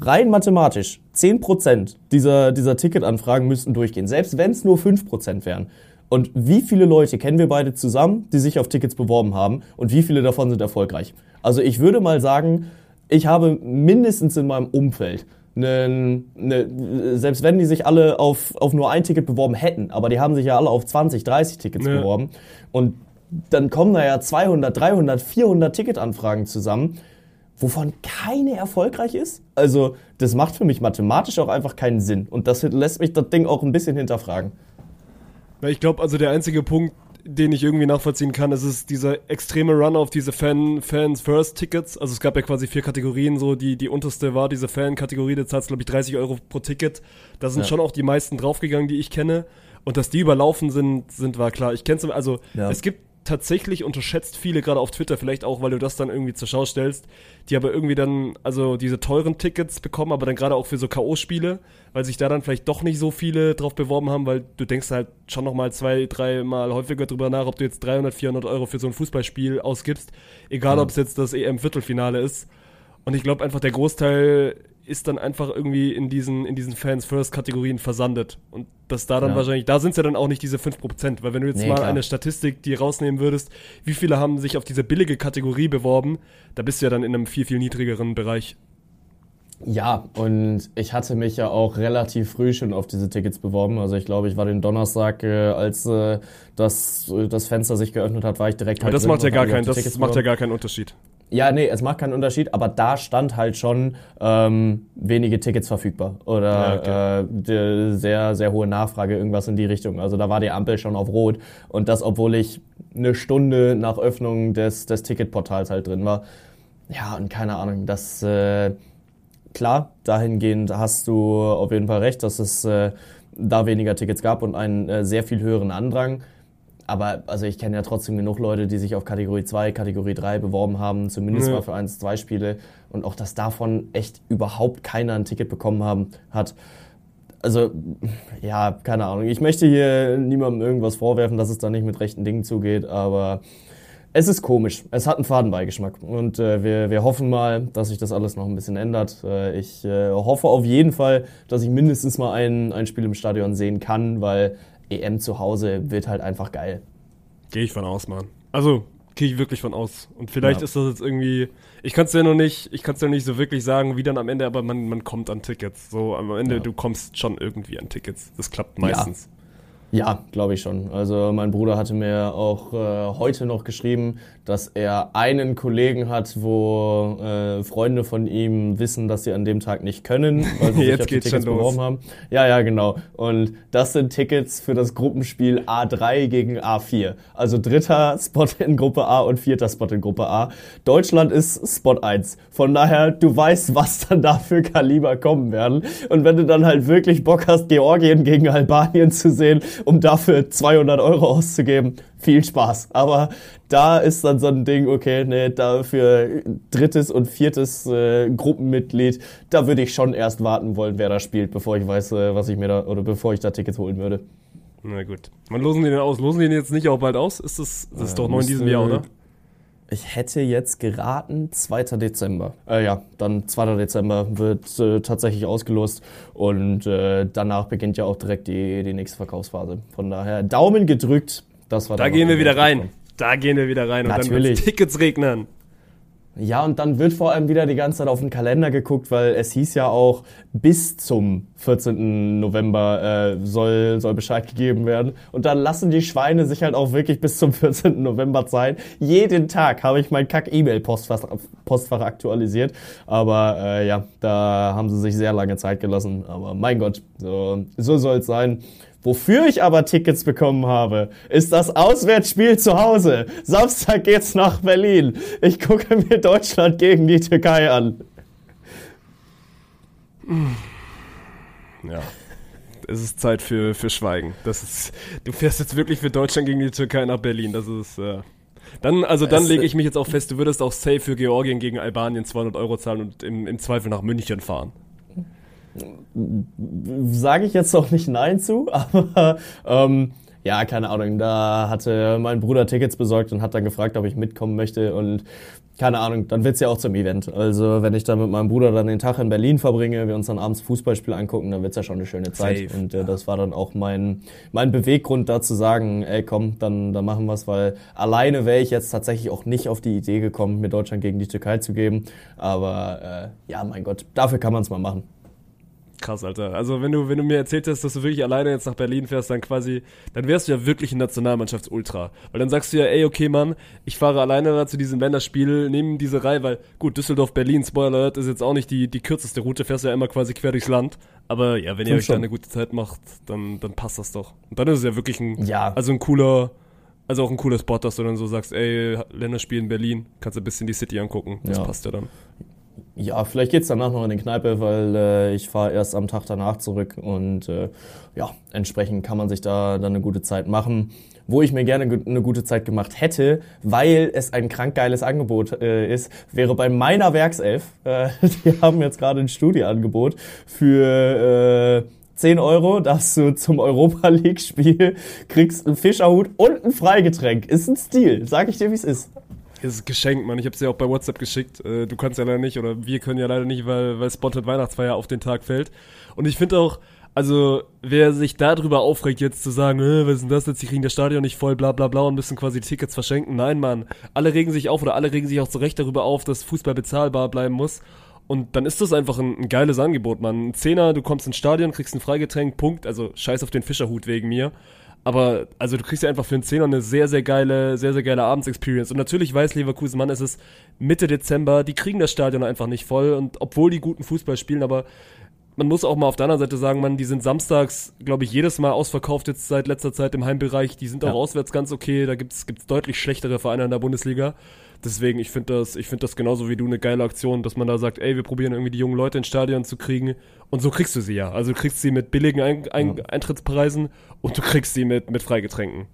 Rein mathematisch, 10% dieser, dieser Ticketanfragen müssten durchgehen. Selbst wenn es nur 5% wären. Und wie viele Leute kennen wir beide zusammen, die sich auf Tickets beworben haben und wie viele davon sind erfolgreich? Also ich würde mal sagen, ich habe mindestens in meinem Umfeld eine, eine, selbst wenn die sich alle auf, auf nur ein Ticket beworben hätten, aber die haben sich ja alle auf 20, 30 Tickets ja. beworben und dann kommen da ja 200, 300, 400 Ticketanfragen zusammen, wovon keine erfolgreich ist. Also das macht für mich mathematisch auch einfach keinen Sinn und das lässt mich das Ding auch ein bisschen hinterfragen. Ich glaube, also der einzige Punkt, den ich irgendwie nachvollziehen kann, ist es dieser extreme Run auf diese Fan, Fans First Tickets. Also es gab ja quasi vier Kategorien, so die, die unterste war diese Fan-Kategorie, da zahlst glaube ich 30 Euro pro Ticket. Da sind ja. schon auch die meisten draufgegangen, die ich kenne. Und dass die überlaufen sind, sind war klar. Ich kenne also ja. es gibt tatsächlich unterschätzt viele, gerade auf Twitter, vielleicht auch, weil du das dann irgendwie zur Schau stellst, die aber irgendwie dann, also diese teuren Tickets bekommen, aber dann gerade auch für so K.O.-Spiele, weil sich da dann vielleicht doch nicht so viele drauf beworben haben, weil du denkst halt schon nochmal zwei, dreimal häufiger drüber nach, ob du jetzt 300, 400 Euro für so ein Fußballspiel ausgibst, egal ja. ob es jetzt das EM-Viertelfinale ist. Und ich glaube einfach, der Großteil ist dann einfach irgendwie in diesen, in diesen Fans-First-Kategorien versandet. Und dass da dann ja. wahrscheinlich, da sind es ja dann auch nicht diese 5%, weil wenn du jetzt nee, mal klar. eine Statistik, die rausnehmen würdest, wie viele haben sich auf diese billige Kategorie beworben, da bist du ja dann in einem viel, viel niedrigeren Bereich. Ja, und ich hatte mich ja auch relativ früh schon auf diese Tickets beworben. Also ich glaube, ich war den Donnerstag, äh, als äh, das, das Fenster sich geöffnet hat, war ich direkt halt Aber das macht ja gar keinen, das macht ja gar keinen Unterschied. Ja, nee, es macht keinen Unterschied, aber da stand halt schon ähm, wenige Tickets verfügbar oder ja, okay. äh, sehr, sehr hohe Nachfrage, irgendwas in die Richtung. Also da war die Ampel schon auf Rot und das, obwohl ich eine Stunde nach Öffnung des, des Ticketportals halt drin war. Ja, und keine Ahnung, das, äh, klar, dahingehend hast du auf jeden Fall recht, dass es äh, da weniger Tickets gab und einen äh, sehr viel höheren Andrang. Aber also ich kenne ja trotzdem genug Leute, die sich auf Kategorie 2, Kategorie 3 beworben haben, zumindest Ja. mal für 1, 2 Spiele und auch, dass davon echt überhaupt keiner ein Ticket bekommen haben, hat. Also, ja, keine Ahnung. Ich möchte hier niemandem irgendwas vorwerfen, dass es da nicht mit rechten Dingen zugeht, aber es ist komisch. Es hat einen Fadenbeigeschmack. Und äh, wir, wir hoffen mal, dass sich das alles noch ein bisschen ändert. Äh, ich äh, hoffe auf jeden Fall, dass ich mindestens mal ein, ein Spiel im Stadion sehen kann, weil EM zu Hause wird halt einfach geil. Gehe ich von aus, Mann. Also, gehe ich wirklich von aus. Und vielleicht Ja. ist das jetzt irgendwie. Ich kann es ja noch nicht, ich kann es ja nicht so wirklich sagen, wie dann am Ende, aber man, man kommt an Tickets. So am Ende, Ja. du kommst schon irgendwie an Tickets. Das klappt meistens. Ja, glaube ich schon. Also mein Bruder hatte mir auch äh, heute noch geschrieben, dass er einen Kollegen hat, wo äh, Freunde von ihm wissen, dass sie an dem Tag nicht können, weil sie sich Jetzt auf die Tickets beworben haben. Ja, ja, genau. Und das sind Tickets für das Gruppenspiel A3 gegen A4. Also dritter Spot in Gruppe A und vierter Spot in Gruppe A. Deutschland ist Spot 1. Von daher, du weißt, was dann da für Kaliber kommen werden. Und wenn du dann halt wirklich Bock hast, Georgien gegen Albanien zu sehen, um dafür 200 Euro auszugeben, viel Spaß. Aber da ist dann so ein Ding, okay, nee, da für drittes und viertes äh, Gruppenmitglied, da würde ich schon erst warten wollen, wer da spielt, bevor ich weiß, äh, was ich mir da, oder bevor ich da Tickets holen würde. Na gut. Wann losen die den aus? Losen die den jetzt nicht auch bald aus? Ist das, das ist Äh, doch noch in diesem Jahr, oder? Ich hätte jetzt geraten, 2. Dezember. Äh, ja, dann 2. Dezember wird äh, tatsächlich ausgelost und äh, danach beginnt ja auch direkt die, die nächste Verkaufsphase. Von daher Daumen gedrückt. Das war Da gehen wir wieder rein. Da gehen wir wieder rein und dann Natürlich. wird's Tickets regnen. Ja, und dann wird vor allem wieder die ganze Zeit auf den Kalender geguckt, weil es hieß ja auch, bis zum 14. November äh, soll, soll Bescheid gegeben werden. Und dann lassen die Schweine sich halt auch wirklich bis zum 14. November Zeit. Jeden Tag habe ich mein Kack-E-Mail-Postfach Postfach aktualisiert. Aber äh, ja, da haben sie sich sehr lange Zeit gelassen. Aber mein Gott, so, so soll es sein. Wofür ich aber Tickets bekommen habe, ist das Auswärtsspiel zu Hause. Samstag geht's nach Berlin. Ich gucke mir Deutschland gegen die Türkei an. Ja. Es ist Zeit für, für Schweigen. Das ist, du fährst jetzt wirklich für Deutschland gegen die Türkei nach Berlin. Das ist, äh, dann, also dann Es- lege ich mich jetzt auch fest, du würdest auch safe für Georgien gegen Albanien 200 Euro zahlen und im, im Zweifel nach München fahren. Sage ich jetzt noch nicht Nein zu, aber ähm, ja, keine Ahnung. Da hatte mein Bruder Tickets besorgt und hat dann gefragt, ob ich mitkommen möchte und keine Ahnung, dann wird's ja auch zum Event. Also wenn ich dann mit meinem Bruder dann den Tag in Berlin verbringe, wir uns dann abends Fußballspiel angucken, dann wird's ja schon eine schöne Zeit. Safe, und äh, das war dann auch mein, mein Beweggrund da zu sagen, ey komm, dann, dann machen wir's, weil alleine wäre ich jetzt tatsächlich auch nicht auf die Idee gekommen, mir Deutschland gegen die Türkei zu geben. Aber äh, ja, mein Gott, dafür kann man's mal machen. Krass, Alter. Also wenn du, wenn du mir erzählt hast, dass du wirklich alleine jetzt nach Berlin fährst, dann quasi, dann wärst du ja wirklich ein Nationalmannschaftsultra. Weil dann sagst du ja, ey, okay, Mann, ich fahre alleine da zu diesem Länderspiel, nehme diese Reihe, weil, gut, Düsseldorf-Berlin, Spoiler Alert, ist jetzt auch nicht die, die kürzeste Route, fährst ja immer quasi quer durchs Land. Aber ja, wenn ihr euch da eine gute Zeit macht, dann, dann passt das doch. Und dann ist es ja wirklich ein, Ja. also ein cooler, also auch ein cooler Spot, dass du dann so sagst, ey, Länderspiel in Berlin, kannst du ein bisschen die City angucken. Das Ja. passt ja dann. Ja, vielleicht geht's danach noch in die Kneipe, weil äh, ich fahre erst am Tag danach zurück und äh, ja, entsprechend kann man sich da dann eine gute Zeit machen. Wo ich mir gerne eine gute Zeit gemacht hätte, weil es ein krank geiles Angebot äh, ist, wäre bei meiner Werkself. Äh, die haben jetzt gerade ein Studieangebot für äh, 10 Euro, darfst du zum Europa League Spiel, kriegst einen Fischerhut und ein Freigetränk. Ist ein Stil, sag ich dir, wie es ist. Das ist geschenkt, Mann. Ich hab's dir auch bei WhatsApp geschickt. Äh, Du kannst ja leider nicht, oder wir können ja leider nicht, weil, weil Spotted Weihnachtsfeier auf den Tag fällt. Und ich finde auch, also, wer sich darüber aufregt, jetzt zu sagen, äh, was ist denn das jetzt, die kriegen das Stadion nicht voll, bla bla bla und müssen quasi Tickets verschenken. Nein, Mann. Alle regen sich auf oder alle regen sich auch zu Recht darüber auf, dass Fußball bezahlbar bleiben muss. Und dann ist das einfach ein, ein geiles Angebot, Mann. Ein Zehner, du kommst ins Stadion, kriegst ein Freigetränk, Punkt. Also, scheiß auf den Fischerhut wegen mir. Aber, also du kriegst ja einfach für einen Zehner eine sehr, sehr geile, sehr, sehr geile Abendsexperience. Und natürlich weiß Leverkusen, Mann, es ist Mitte Dezember, die kriegen das Stadion einfach nicht voll. Und obwohl die guten Fußball spielen, aber man muss auch mal auf der anderen Seite sagen, man, die sind samstags, glaube ich, jedes Mal ausverkauft jetzt seit letzter Zeit im Heimbereich. Die sind auch Ja. auswärts ganz okay. Da gibt's gibt's deutlich schlechtere Vereine in der Bundesliga. Deswegen, ich finde das, ich finde das genauso wie du eine geile Aktion, dass man da sagt, ey, wir probieren irgendwie die jungen Leute ins Stadion zu kriegen. Und so kriegst du sie ja. Also du kriegst sie mit billigen Ein Ein Eintrittspreisen und du kriegst sie mit, mit Freigetränken.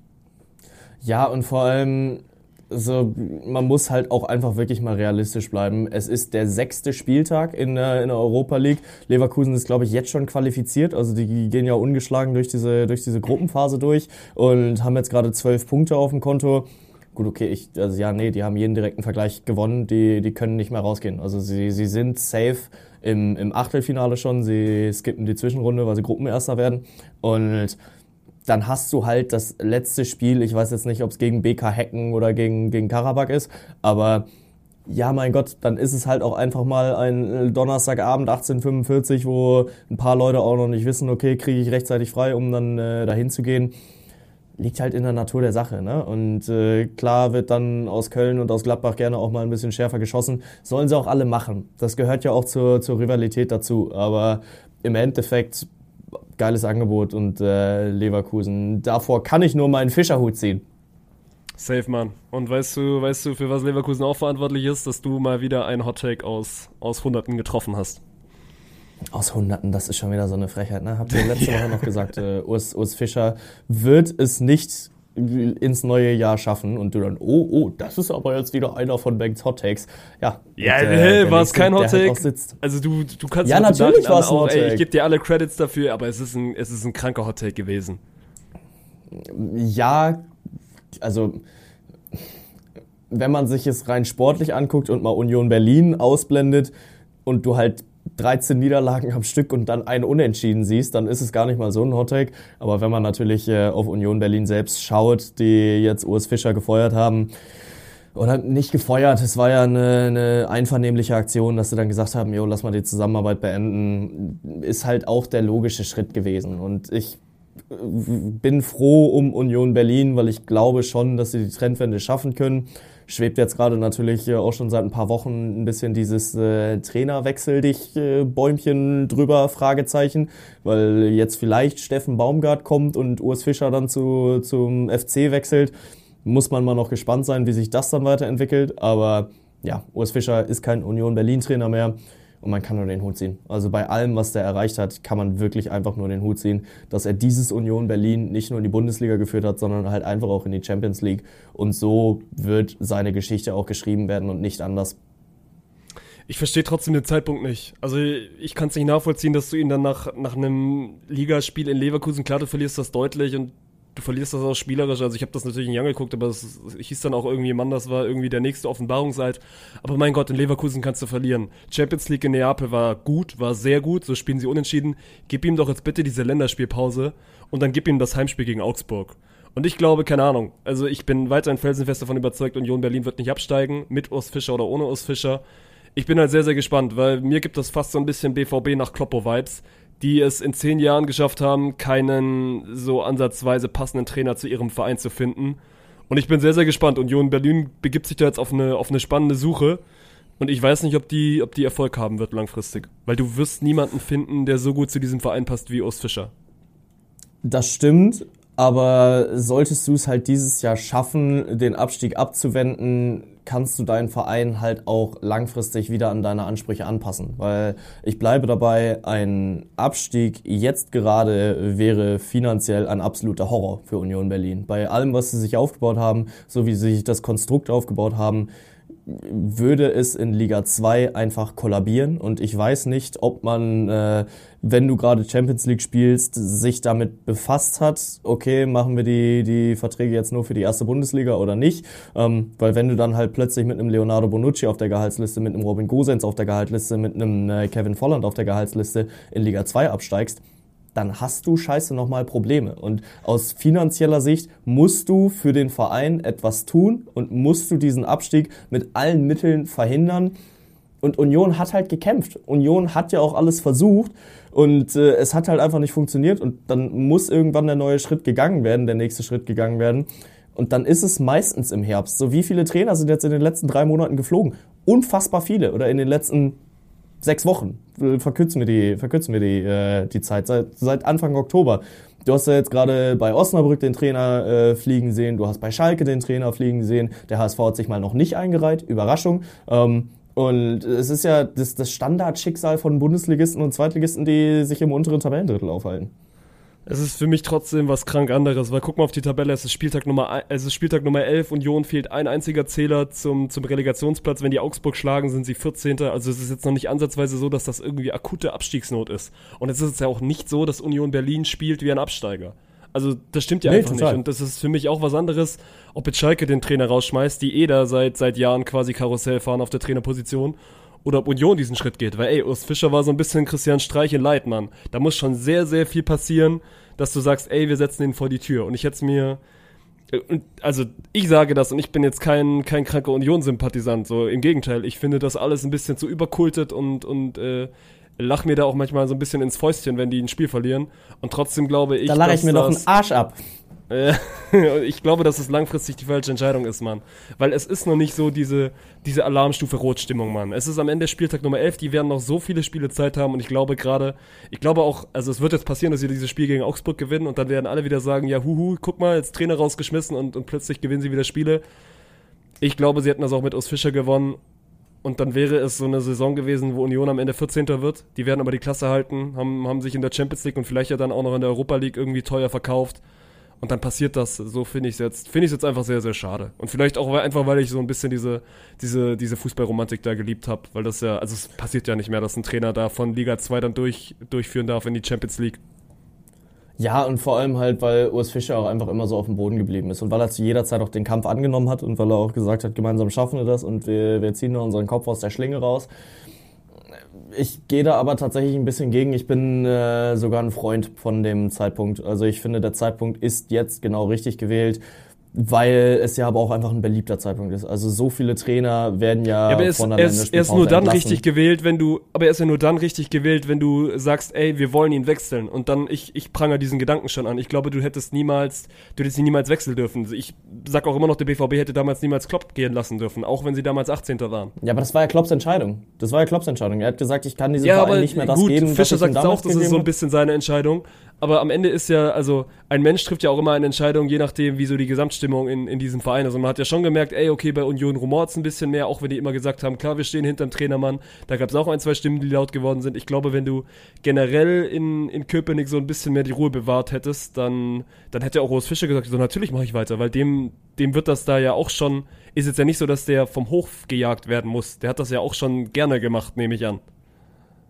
Ja, und vor allem, so, man muss halt auch einfach wirklich mal realistisch bleiben. Es ist der sechste Spieltag in der, in der Europa League. Leverkusen ist, glaube ich, jetzt schon qualifiziert. Also die gehen ja ungeschlagen durch diese, durch diese Gruppenphase durch und haben jetzt gerade zwölf Punkte auf dem Konto. Gut, okay, ich, also ja, nee, die haben jeden direkten Vergleich gewonnen, die, die können nicht mehr rausgehen. Also sie, sie sind safe im, im Achtelfinale schon, sie skippen die Zwischenrunde, weil sie Gruppenerster werden. Und dann hast du halt das letzte Spiel, ich weiß jetzt nicht, ob es gegen BK Hecken oder gegen, gegen Karabakh ist, aber ja, mein Gott, dann ist es halt auch einfach mal ein Donnerstagabend 1845, wo ein paar Leute auch noch nicht wissen, okay, kriege ich rechtzeitig frei, um dann äh, dahin zu gehen. Liegt halt in der Natur der Sache. Ne? Und äh, klar wird dann aus Köln und aus Gladbach gerne auch mal ein bisschen schärfer geschossen. Sollen sie auch alle machen. Das gehört ja auch zur, zur Rivalität dazu. Aber im Endeffekt geiles Angebot und äh, Leverkusen. Davor kann ich nur meinen Fischerhut ziehen. Safe, Mann. Und weißt du, weißt du, für was Leverkusen auch verantwortlich ist, dass du mal wieder einen Hottake aus, aus Hunderten getroffen hast? Aus Hunderten, das ist schon wieder so eine Frechheit, ne? Habt ihr letzte Woche noch gesagt, äh, Urs, Urs Fischer wird es nicht ins neue Jahr schaffen und du dann, oh, oh, das ist aber jetzt wieder einer von Banks Hot Takes. Ja, ja hey, war es kein Hot Take? Halt also du, du kannst ja natürlich war es ein Hot Take. Ich gebe dir alle Credits dafür, aber es ist ein, es ist ein kranker Hot Take gewesen. Ja, also wenn man sich es rein sportlich anguckt und mal Union Berlin ausblendet und du halt 13 Niederlagen am Stück und dann ein Unentschieden siehst, dann ist es gar nicht mal so ein Hottake. Aber wenn man natürlich äh, auf Union Berlin selbst schaut, die jetzt Urs Fischer gefeuert haben, oder nicht gefeuert, es war ja eine, eine einvernehmliche Aktion, dass sie dann gesagt haben, jo, lass mal die Zusammenarbeit beenden, ist halt auch der logische Schritt gewesen. Und ich äh, bin froh um Union Berlin, weil ich glaube schon, dass sie die Trendwende schaffen können schwebt jetzt gerade natürlich auch schon seit ein paar Wochen ein bisschen dieses äh, Trainerwechsel dich äh, Bäumchen drüber, Fragezeichen, weil jetzt vielleicht Steffen Baumgart kommt und Urs Fischer dann zu, zum FC wechselt. Muss man mal noch gespannt sein, wie sich das dann weiterentwickelt. Aber ja, Urs Fischer ist kein Union Berlin Trainer mehr und man kann nur den Hut ziehen. Also bei allem, was der erreicht hat, kann man wirklich einfach nur den Hut ziehen, dass er dieses Union Berlin nicht nur in die Bundesliga geführt hat, sondern halt einfach auch in die Champions League. Und so wird seine Geschichte auch geschrieben werden und nicht anders. Ich verstehe trotzdem den Zeitpunkt nicht. Also ich kann es nicht nachvollziehen, dass du ihn dann nach, nach einem Ligaspiel in Leverkusen, klar, du verlierst das deutlich und du verlierst das auch spielerisch. Also ich habe das natürlich nicht angeguckt, aber es hieß dann auch irgendwie, Mann, das war irgendwie der nächste Offenbarungseid. Aber mein Gott, in Leverkusen kannst du verlieren. Champions League in Neapel war gut, war sehr gut, so spielen sie unentschieden. Gib ihm doch jetzt bitte diese Länderspielpause und dann gib ihm das Heimspiel gegen Augsburg. Und ich glaube, keine Ahnung, also ich bin weiterhin felsenfest davon überzeugt, Union Berlin wird nicht absteigen, mit Urs Fischer oder ohne Urs Fischer. Ich bin halt sehr, sehr gespannt, weil mir gibt das fast so ein bisschen BVB nach Kloppo-Vibes die es in zehn Jahren geschafft haben, keinen so ansatzweise passenden Trainer zu ihrem Verein zu finden. Und ich bin sehr, sehr gespannt. Union Berlin begibt sich da jetzt auf eine, auf eine spannende Suche. Und ich weiß nicht, ob die, ob die Erfolg haben wird langfristig. Weil du wirst niemanden finden, der so gut zu diesem Verein passt wie Urs Fischer. Das stimmt, aber solltest du es halt dieses Jahr schaffen, den Abstieg abzuwenden, kannst du deinen Verein halt auch langfristig wieder an deine Ansprüche anpassen. Weil ich bleibe dabei, ein Abstieg jetzt gerade wäre finanziell ein absoluter Horror für Union Berlin. Bei allem, was sie sich aufgebaut haben, so wie sie sich das Konstrukt aufgebaut haben, würde es in Liga 2 einfach kollabieren. Und ich weiß nicht, ob man, äh, wenn du gerade Champions League spielst, sich damit befasst hat, okay, machen wir die, die Verträge jetzt nur für die erste Bundesliga oder nicht. Ähm, weil wenn du dann halt plötzlich mit einem Leonardo Bonucci auf der Gehaltsliste, mit einem Robin Gosens auf der Gehaltsliste, mit einem äh, Kevin Volland auf der Gehaltsliste in Liga 2 absteigst, dann hast du scheiße nochmal Probleme. Und aus finanzieller Sicht musst du für den Verein etwas tun und musst du diesen Abstieg mit allen Mitteln verhindern. Und Union hat halt gekämpft. Union hat ja auch alles versucht und äh, es hat halt einfach nicht funktioniert. Und dann muss irgendwann der neue Schritt gegangen werden, der nächste Schritt gegangen werden. Und dann ist es meistens im Herbst. So wie viele Trainer sind jetzt in den letzten drei Monaten geflogen? Unfassbar viele. Oder in den letzten sechs Wochen. Verkürzen wir die, verkürzen wir die, äh, die Zeit. Seit, seit Anfang Oktober. Du hast ja jetzt gerade bei Osnabrück den Trainer äh, fliegen sehen, du hast bei Schalke den Trainer fliegen sehen. Der HSV hat sich mal noch nicht eingereiht, Überraschung. Ähm, und es ist ja das, das Standardschicksal von Bundesligisten und Zweitligisten, die sich im unteren Tabellendrittel aufhalten. Es ist für mich trotzdem was krank anderes, weil guck mal auf die Tabelle, es ist Spieltag Nummer, es ist Spieltag Nummer 11, Union fehlt ein einziger Zähler zum, zum Relegationsplatz. Wenn die Augsburg schlagen, sind sie 14. Also es ist jetzt noch nicht ansatzweise so, dass das irgendwie akute Abstiegsnot ist. Und es ist jetzt ja auch nicht so, dass Union Berlin spielt wie ein Absteiger. Also das stimmt ja nee, einfach total. nicht. Und das ist für mich auch was anderes, ob jetzt Schalke den Trainer rausschmeißt, die eh da seit, seit Jahren quasi Karussell fahren auf der Trainerposition oder ob Union diesen Schritt geht. Weil, ey, Urs Fischer war so ein bisschen Christian Streich in Leitmann. Da muss schon sehr, sehr viel passieren, dass du sagst, ey, wir setzen ihn vor die Tür. Und ich hätte mir, äh, also ich sage das und ich bin jetzt kein, kein kranker Union-Sympathisant. So im Gegenteil, ich finde das alles ein bisschen zu überkultet und, und äh, lach mir da auch manchmal so ein bisschen ins Fäustchen, wenn die ein Spiel verlieren. Und trotzdem glaube ich. Da lache ich mir doch einen Arsch ab. ich glaube, dass es langfristig die falsche Entscheidung ist, Mann. Weil es ist noch nicht so diese, diese Alarmstufe Rotstimmung, Mann. Es ist am Ende Spieltag Nummer 11, die werden noch so viele Spiele Zeit haben und ich glaube gerade, ich glaube auch, also es wird jetzt passieren, dass sie dieses Spiel gegen Augsburg gewinnen und dann werden alle wieder sagen, ja, huhu, guck mal, jetzt Trainer rausgeschmissen und, und plötzlich gewinnen sie wieder Spiele. Ich glaube, sie hätten das auch mit Urs Fischer gewonnen und dann wäre es so eine Saison gewesen, wo Union am Ende 14. wird. Die werden aber die Klasse halten, haben, haben sich in der Champions League und vielleicht ja dann auch noch in der Europa League irgendwie teuer verkauft. Und dann passiert das, so finde ich es jetzt, finde ich jetzt einfach sehr, sehr schade. Und vielleicht auch einfach, weil ich so ein bisschen diese, diese, diese Fußballromantik da geliebt habe, weil das ja, also es passiert ja nicht mehr, dass ein Trainer da von Liga 2 dann durch, durchführen darf in die Champions League. Ja, und vor allem halt, weil Urs Fischer auch einfach immer so auf dem Boden geblieben ist und weil er zu jeder Zeit auch den Kampf angenommen hat und weil er auch gesagt hat, gemeinsam schaffen wir das und wir, wir ziehen nur unseren Kopf aus der Schlinge raus ich gehe da aber tatsächlich ein bisschen gegen. Ich bin äh, sogar ein Freund von dem Zeitpunkt. Also ich finde, der Zeitpunkt ist jetzt genau richtig gewählt weil es ja aber auch einfach ein beliebter Zeitpunkt ist. Also so viele Trainer werden ja, ja aber von der er ist, er ist nur dann entlassen. richtig gewählt, wenn du, aber er ist ja nur dann richtig gewählt, wenn du sagst, ey, wir wollen ihn wechseln. Und dann, ich, ich pranger diesen Gedanken schon an. Ich glaube, du hättest niemals, du hättest ihn niemals wechseln dürfen. Ich sag auch immer noch, der BVB hätte damals niemals Klopp gehen lassen dürfen, auch wenn sie damals 18. waren. Ja, aber das war ja Klopps Entscheidung. Das war ja Klopps Entscheidung. Er hat gesagt, ich kann diesem ja, Verein nicht mehr das gut, geben. Fischer sagt auch, das ist so ein bisschen seine Entscheidung. Aber am Ende ist ja, also ein Mensch trifft ja auch immer eine Entscheidung, je nachdem, wie so die Gesamtstimmung in, in diesem Verein ist. Und man hat ja schon gemerkt, ey, okay, bei Union rumort es ein bisschen mehr, auch wenn die immer gesagt haben, klar, wir stehen hinterm Trainermann. Da gab es auch ein, zwei Stimmen, die laut geworden sind. Ich glaube, wenn du generell in, in Köpenick so ein bisschen mehr die Ruhe bewahrt hättest, dann, dann hätte auch Urs Fischer gesagt, so natürlich mache ich weiter, weil dem, dem wird das da ja auch schon, ist jetzt ja nicht so, dass der vom Hof gejagt werden muss. Der hat das ja auch schon gerne gemacht, nehme ich an.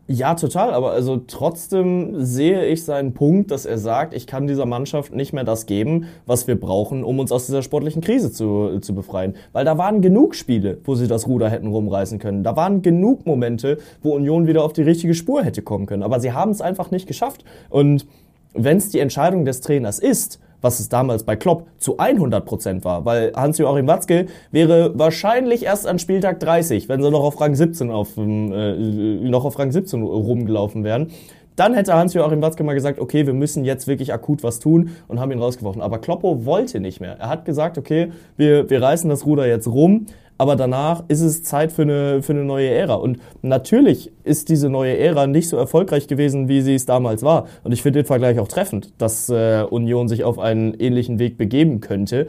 Ja, total, aber also trotzdem sehe ich seinen Punkt, dass er sagt, ich kann dieser Mannschaft nicht mehr das geben, was wir brauchen, um uns aus dieser sportlichen Krise zu, zu befreien. Weil da waren genug Spiele, wo sie das Ruder hätten rumreißen können. Da waren genug Momente, wo Union wieder auf die richtige Spur hätte kommen können. Aber sie haben es einfach nicht geschafft. Und wenn es die Entscheidung des Trainers ist, was es damals bei Klopp zu 100 Prozent war, weil Hans-Joachim Watzke wäre wahrscheinlich erst an Spieltag 30, wenn sie noch auf Rang 17 auf, äh, noch auf Rang 17 rumgelaufen wären. Dann hätte Hans-Joachim Watzke mal gesagt, okay, wir müssen jetzt wirklich akut was tun und haben ihn rausgeworfen. Aber Kloppo wollte nicht mehr. Er hat gesagt, okay, wir, wir reißen das Ruder jetzt rum aber danach ist es Zeit für eine, für eine neue Ära. Und natürlich ist diese neue Ära nicht so erfolgreich gewesen, wie sie es damals war. Und ich finde den Vergleich auch treffend, dass äh, Union sich auf einen ähnlichen Weg begeben könnte.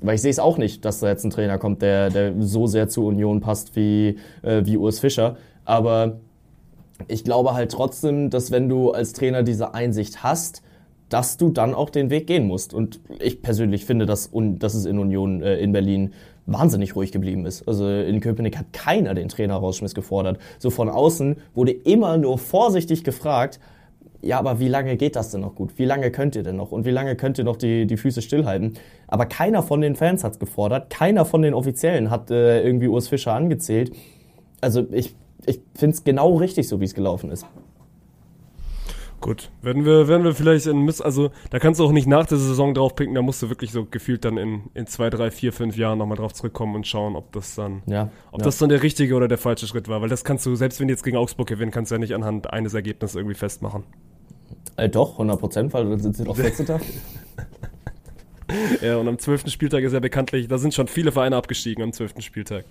Weil ich sehe es auch nicht, dass da jetzt ein Trainer kommt, der, der so sehr zu Union passt wie, äh, wie Urs Fischer. Aber ich glaube halt trotzdem, dass wenn du als Trainer diese Einsicht hast, dass du dann auch den Weg gehen musst. Und ich persönlich finde, dass, dass es in Union äh, in Berlin wahnsinnig ruhig geblieben ist. Also in Köpenick hat keiner den Trainer-Rausschmiss gefordert. So von außen wurde immer nur vorsichtig gefragt, ja, aber wie lange geht das denn noch gut? Wie lange könnt ihr denn noch? Und wie lange könnt ihr noch die, die Füße stillhalten? Aber keiner von den Fans hat's gefordert. Keiner von den Offiziellen hat äh, irgendwie Urs Fischer angezählt. Also ich, ich finde es genau richtig, so wie es gelaufen ist. Gut, werden wir, werden wir vielleicht in Miss, also da kannst du auch nicht nach der Saison drauf picken, da musst du wirklich so gefühlt dann in, in zwei, drei, vier, fünf Jahren nochmal drauf zurückkommen und schauen, ob das dann, ja, ob ja. das dann der richtige oder der falsche Schritt war, weil das kannst du, selbst wenn die jetzt gegen Augsburg gewinnen, kannst du ja nicht anhand eines Ergebnisses irgendwie festmachen. Äh, doch, 100 Prozent, weil dann sind sie doch 14. ja, und am zwölften Spieltag ist ja bekanntlich, da sind schon viele Vereine abgestiegen am zwölften Spieltag.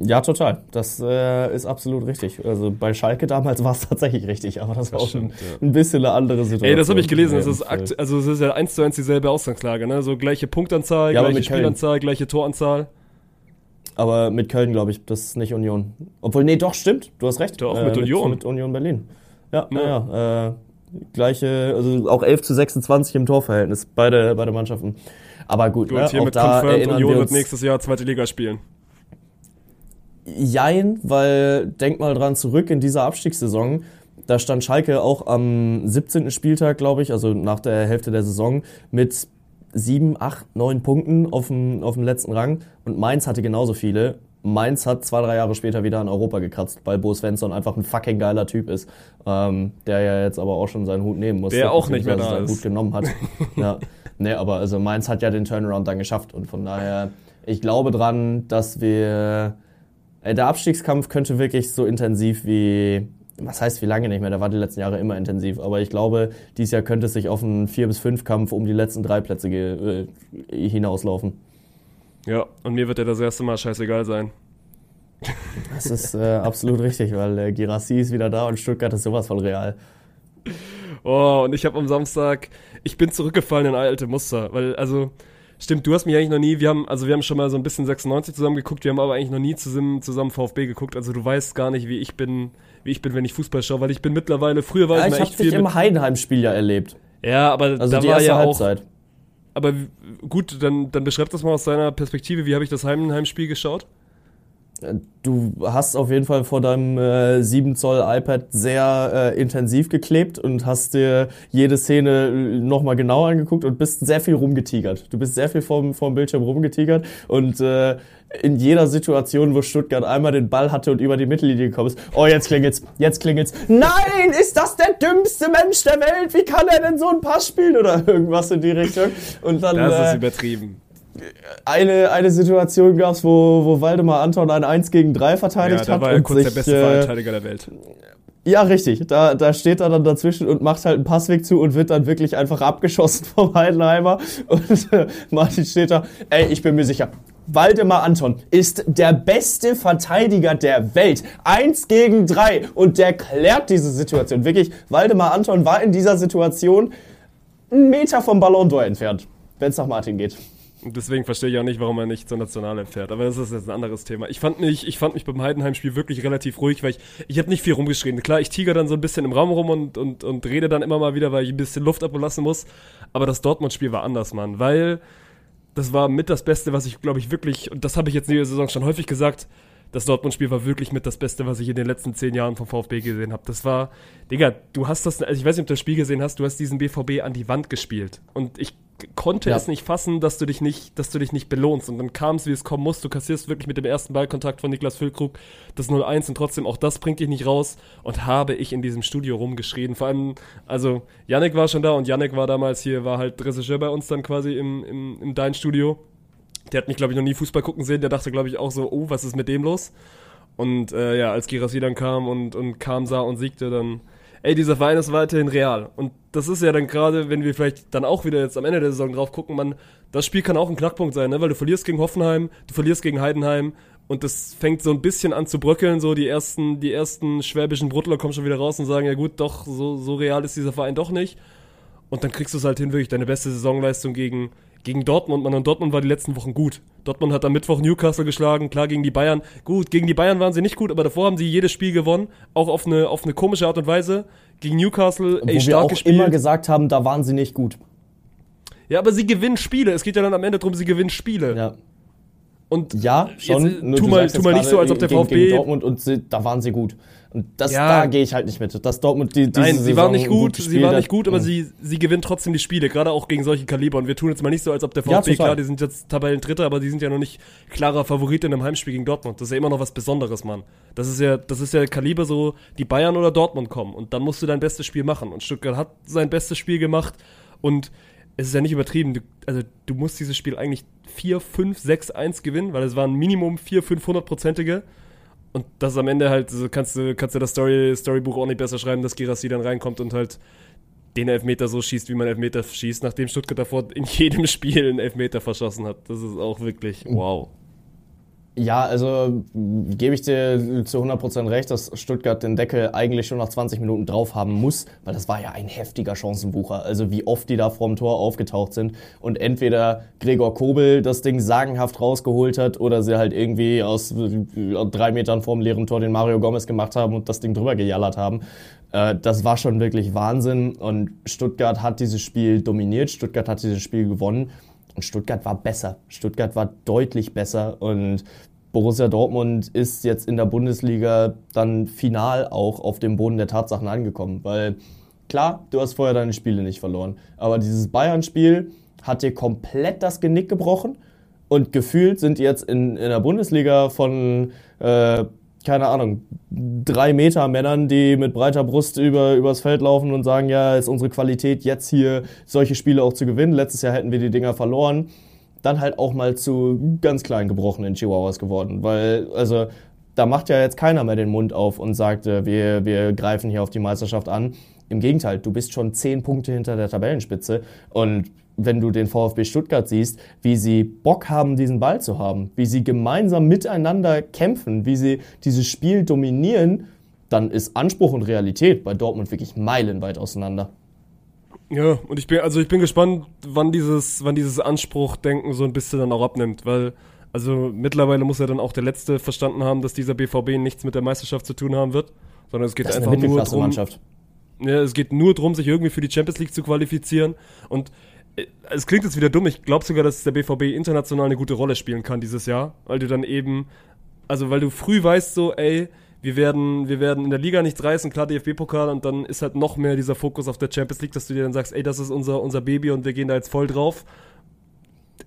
Ja, total. Das äh, ist absolut richtig. Also bei Schalke damals war es tatsächlich richtig, aber das, das war auch stimmt, ein, ja. ein, bisschen eine andere Situation. Ey, das habe ich gelesen. Das ist also es ist ja eins zu eins dieselbe Ausgangslage, ne? So gleiche Punktanzahl, ja, gleiche Spielanzahl, Köln. gleiche Toranzahl. Aber mit Köln, glaube ich, das ist nicht Union. Obwohl, nee, doch, stimmt. Du hast recht. Doch, äh, mit Union. Mit, Union Berlin. Ja, naja. Ja, äh, Gleiche, also auch 11 zu 26 im Torverhältnis, beide, beide Mannschaften. Aber gut, Gut, ne, auch hiermit da confirmed, Union wir wird uns, nächstes Jahr zweite Liga spielen. Jein, weil denk mal dran zurück in dieser Abstiegssaison. Da stand Schalke auch am 17. Spieltag, glaube ich, also nach der Hälfte der Saison, mit sieben, acht, neun Punkten auf dem, auf dem letzten Rang. Und Mainz hatte genauso viele. Mainz hat zwei, drei Jahre später wieder in Europa gekratzt, weil Bo Svensson einfach ein fucking geiler Typ ist, ähm, der ja jetzt aber auch schon seinen Hut nehmen muss. Der auch nicht mehr da seinen ist. Hut genommen hat. ja. Nee, aber also Mainz hat ja den Turnaround dann geschafft und von daher, ich glaube dran, dass wir der Abstiegskampf könnte wirklich so intensiv wie, was heißt wie lange nicht mehr, der war die letzten Jahre immer intensiv, aber ich glaube, dieses Jahr könnte es sich auf einen 4 bis 5 Kampf um die letzten drei Plätze äh, hinauslaufen. Ja, und mir wird ja das erste Mal scheißegal sein. Das ist äh, absolut richtig, weil äh, Girassi ist wieder da und Stuttgart ist sowas von real. Oh, und ich habe am Samstag, ich bin zurückgefallen in alte Muster, weil, also, stimmt, du hast mich eigentlich noch nie, wir haben, also wir haben schon mal so ein bisschen 96 zusammen geguckt, wir haben aber eigentlich noch nie zusammen, zusammen VfB geguckt, also du weißt gar nicht, wie ich bin, wie ich bin, wenn ich Fußball schaue, weil ich bin mittlerweile, früher war Ja, ich ich mal echt viel mit, im Heidenheim-Spiel ja erlebt. Ja, aber Also da die war ja auch, Halbzeit. aber w- gut, dann, dann beschreib das mal aus deiner Perspektive, wie habe ich das Heidenheim-Spiel geschaut? Du hast auf jeden Fall vor deinem äh, 7 Zoll iPad sehr äh, intensiv geklebt und hast dir jede Szene nochmal genau angeguckt und bist sehr viel rumgetigert. Du bist sehr viel vorm, vorm Bildschirm rumgetigert und äh, in jeder Situation, wo Stuttgart einmal den Ball hatte und über die Mittellinie gekommen ist, oh, jetzt klingelt's, jetzt klingelt's. Nein, ist das der dümmste Mensch der Welt? Wie kann er denn so einen Pass spielen oder irgendwas in die Richtung? Und dann Das ist äh, übertrieben. Eine, eine Situation gab's, wo, wo Waldemar Anton ein 1 gegen 3 verteidigt Ja, da hat. war er und kurz der sich, beste äh, Verteidiger der Welt. ja, richtig. Da, da steht er dann dazwischen und macht halt einen Passweg zu und wird dann wirklich einfach abgeschossen vom Heidenheimer. Und äh, Martin steht da, ey, ich bin mir sicher. Waldemar Anton ist der beste Verteidiger der Welt. Eins gegen drei. Und der klärt diese Situation. Wirklich, Waldemar Anton war in dieser Situation einen Meter vom Ballon d'Or entfernt, wenn es nach Martin geht. Deswegen verstehe ich auch nicht, warum er nicht zur Nationale fährt. Aber das ist jetzt ein anderes Thema. Ich fand mich, ich fand mich beim Heidenheim-Spiel wirklich relativ ruhig, weil ich, ich habe nicht viel rumgeschrien. Klar, ich tiger dann so ein bisschen im Raum rum und, und, und rede dann immer mal wieder, weil ich ein bisschen Luft ablassen muss. Aber das Dortmund-Spiel war anders, Mann. Weil das war mit das Beste, was ich, glaube ich, wirklich, und das habe ich jetzt in der Saison schon häufig gesagt, das Dortmund-Spiel war wirklich mit das Beste, was ich in den letzten zehn Jahren vom VfB gesehen habe. Das war, Digga, du hast das, also ich weiß nicht, ob du das Spiel gesehen hast, du hast diesen BVB an die Wand gespielt. Und ich konnte Ja. es nicht fassen, dass du dich nicht, dass du dich nicht belohnst. Und dann kam es, wie es kommen muss. Du kassierst wirklich mit dem ersten Ballkontakt von Niklas Füllkrug das 0-1 und trotzdem auch das bringt dich nicht raus. Und habe ich in diesem Studio rumgeschrien. Vor allem, also Yannick war schon da und Yannick war damals hier, war halt Regisseur bei uns dann quasi im, im, im Dein Studio. Der hat mich, glaube ich, noch nie Fußball gucken sehen. Der dachte, glaube ich, auch so, oh, was ist mit dem los? Und äh, ja, als Girassi dann kam und, und kam, sah und siegte, dann, ey, dieser Verein ist weiterhin real. Und das ist ja dann gerade, wenn wir vielleicht dann auch wieder jetzt am Ende der Saison drauf gucken, man, das Spiel kann auch ein Knackpunkt sein, ne? weil du verlierst gegen Hoffenheim, du verlierst gegen Heidenheim und das fängt so ein bisschen an zu bröckeln, so die ersten, die ersten schwäbischen Bruttler kommen schon wieder raus und sagen, ja gut, doch, so, so real ist dieser Verein doch nicht. Und dann kriegst du es halt hin, wirklich deine beste Saisonleistung gegen, gegen Dortmund. Man, und Dortmund war die letzten Wochen gut. Dortmund hat am Mittwoch Newcastle geschlagen, klar gegen die Bayern. Gut, gegen die Bayern waren sie nicht gut, aber davor haben sie jedes Spiel gewonnen. Auch auf eine, auf eine komische Art und Weise. Gegen Newcastle, ey, Wo wir stark auch gespielt. immer gesagt haben, da waren sie nicht gut. ja, aber sie gewinnen Spiele. Es geht ja dann am Ende darum, sie gewinnen Spiele. Ja. Und Ja, schon. Jetzt, äh, Nur tu mal- tu jetzt mal nicht so, als ob der gegen, VfB Gegen Dortmund und sie, da waren sie gut. Und das, Ja. da gehe ich halt nicht mit. Dass Dortmund die, diese Nein, sie Saison waren nicht gut, sie gespielt waren nicht gut, aber Mhm. sie, sie gewinnen trotzdem die Spiele, gerade auch gegen solche Kaliber. Und wir tun jetzt mal nicht so, als ob der Ja, VfB, total. klar, die sind jetzt Tabellendritter, aber die sind ja noch nicht klarer Favorit in einem Heimspiel gegen Dortmund. Das ist ja immer noch was Besonderes, Mann. Das ist ja, das ist ja Kaliber so, die Bayern oder Dortmund kommen. Und dann musst du dein bestes Spiel machen. Und Stuttgart hat sein bestes Spiel gemacht. Und es ist ja nicht übertrieben. Du, also, du musst dieses Spiel eigentlich 4, 5, 6, 1 gewinnen, weil es waren Minimum 4, 500-prozentige. Und das am Ende halt, so kannst du, kannst du das Story, Storybuch auch nicht besser schreiben, dass Girassi dann reinkommt und halt den Elfmeter so schießt, wie man Elfmeter schießt, nachdem Stuttgart davor in jedem Spiel einen Elfmeter verschossen hat. Das ist auch wirklich wow. Ja, also gebe ich dir zu 100% recht, dass Stuttgart den Deckel eigentlich schon nach 20 Minuten drauf haben muss, weil das war ja ein heftiger Chancenbucher. Also wie oft die da vorm Tor aufgetaucht sind und entweder Gregor Kobel das Ding sagenhaft rausgeholt hat oder sie halt irgendwie aus drei Metern vorm leeren Tor den Mario Gomez gemacht haben und das Ding drüber gejallert haben. Äh, das war schon wirklich Wahnsinn und Stuttgart hat dieses Spiel dominiert, Stuttgart hat dieses Spiel gewonnen. Und Stuttgart war besser. Stuttgart war deutlich besser. Und Borussia Dortmund ist jetzt in der Bundesliga dann final auch auf dem Boden der Tatsachen angekommen. Weil klar, du hast vorher deine Spiele nicht verloren. Aber dieses Bayern-Spiel hat dir komplett das Genick gebrochen. Und gefühlt sind jetzt in, in der Bundesliga von äh, keine Ahnung, drei Meter Männern, die mit breiter Brust über, übers Feld laufen und sagen, ja, ist unsere Qualität jetzt hier solche Spiele auch zu gewinnen. Letztes Jahr hätten wir die Dinger verloren. Dann halt auch mal zu ganz klein gebrochenen Chihuahuas geworden. Weil, also, da macht ja jetzt keiner mehr den Mund auf und sagt, äh, wir, wir greifen hier auf die Meisterschaft an. Im Gegenteil, du bist schon zehn Punkte hinter der Tabellenspitze und wenn du den VfB Stuttgart siehst, wie sie Bock haben, diesen Ball zu haben, wie sie gemeinsam miteinander kämpfen, wie sie dieses Spiel dominieren, dann ist Anspruch und Realität bei Dortmund wirklich meilenweit auseinander. Ja, und ich bin, also ich bin gespannt, wann dieses, wann dieses Anspruchdenken so ein bisschen dann auch abnimmt, weil, also mittlerweile muss ja dann auch der Letzte verstanden haben, dass dieser BVB nichts mit der Meisterschaft zu tun haben wird, sondern es geht Das einfach nur drum, Mannschaft. ja, es geht nur darum, sich irgendwie für die Champions League zu qualifizieren und äh, es klingt jetzt wieder dumm, ich glaube sogar, dass der BVB international eine gute Rolle spielen kann dieses Jahr, weil du dann eben, also weil du früh weißt so, ey, wir werden, wir werden in der Liga nichts reißen, klar DFB-Pokal und dann ist halt noch mehr dieser Fokus auf der Champions League, dass du dir dann sagst, ey, das ist unser, unser Baby und wir gehen da jetzt voll drauf.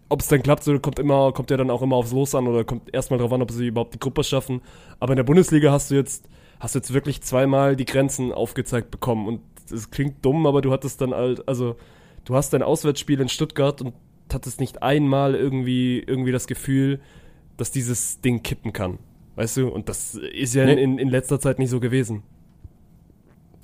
Ob es dann klappt, so kommt immer, kommt ja dann auch immer aufs Los an oder kommt erstmal drauf an, ob sie überhaupt die Gruppe schaffen. Aber in der Bundesliga hast du jetzt, hast du jetzt wirklich zweimal die Grenzen aufgezeigt bekommen und es klingt dumm, aber du hattest dann halt, also du hast dein Auswärtsspiel in Stuttgart und hattest nicht einmal irgendwie, irgendwie das Gefühl, dass dieses Ding kippen kann. Weißt du? Und das ist ja Nee. in, in letzter Zeit nicht so gewesen.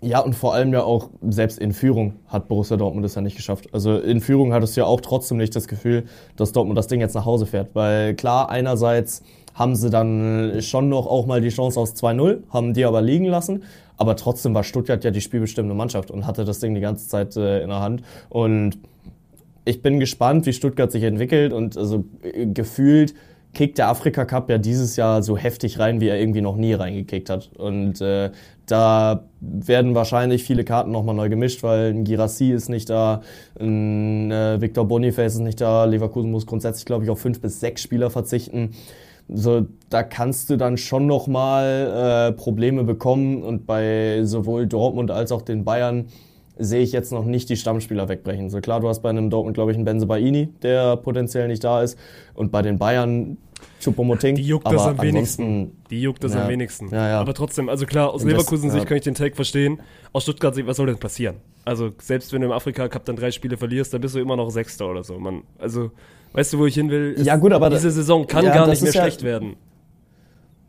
Ja, und vor allem ja auch selbst in Führung hat Borussia Dortmund es ja nicht geschafft. Also in Führung hattest du ja auch trotzdem nicht das Gefühl, dass Dortmund das Ding jetzt nach Hause fährt. Weil klar, einerseits haben sie dann schon noch auch mal die Chance aus 2-0, haben die aber liegen lassen. Aber trotzdem war Stuttgart ja die spielbestimmende Mannschaft und hatte das Ding die ganze Zeit äh, in der Hand. Und ich bin gespannt, wie Stuttgart sich entwickelt und also äh, gefühlt kickt der Afrika Cup ja dieses Jahr so heftig rein, wie er irgendwie noch nie reingekickt hat. Und äh, da werden wahrscheinlich viele Karten nochmal neu gemischt, weil ein Girassi ist nicht da, ein äh, Victor Boniface ist nicht da, Leverkusen muss grundsätzlich, glaube ich, auf fünf bis sechs Spieler verzichten. So, da kannst du dann schon nochmal äh, Probleme bekommen und bei sowohl Dortmund als auch den Bayern sehe ich jetzt noch nicht die Stammspieler wegbrechen. So klar, du hast bei einem Dortmund, glaube ich, einen Benze Baini, der potenziell nicht da ist. Und bei den Bayern Choupo-Moting. Die juckt das am wenigsten. Die juckt das Ja. am wenigsten. Ja, ja. Aber trotzdem, also klar, aus Leverkusen-Sicht kann ich den Take verstehen. Aus Stuttgart-Sicht, was soll denn passieren? Also, selbst wenn du im Afrika-Cup dann drei Spiele verlierst, dann bist du immer noch Sechster oder so. Man, also, weißt du, wo ich hin will? Es- Ja, gut, aber Diese Saison kann gar nicht mehr ist schlecht werden.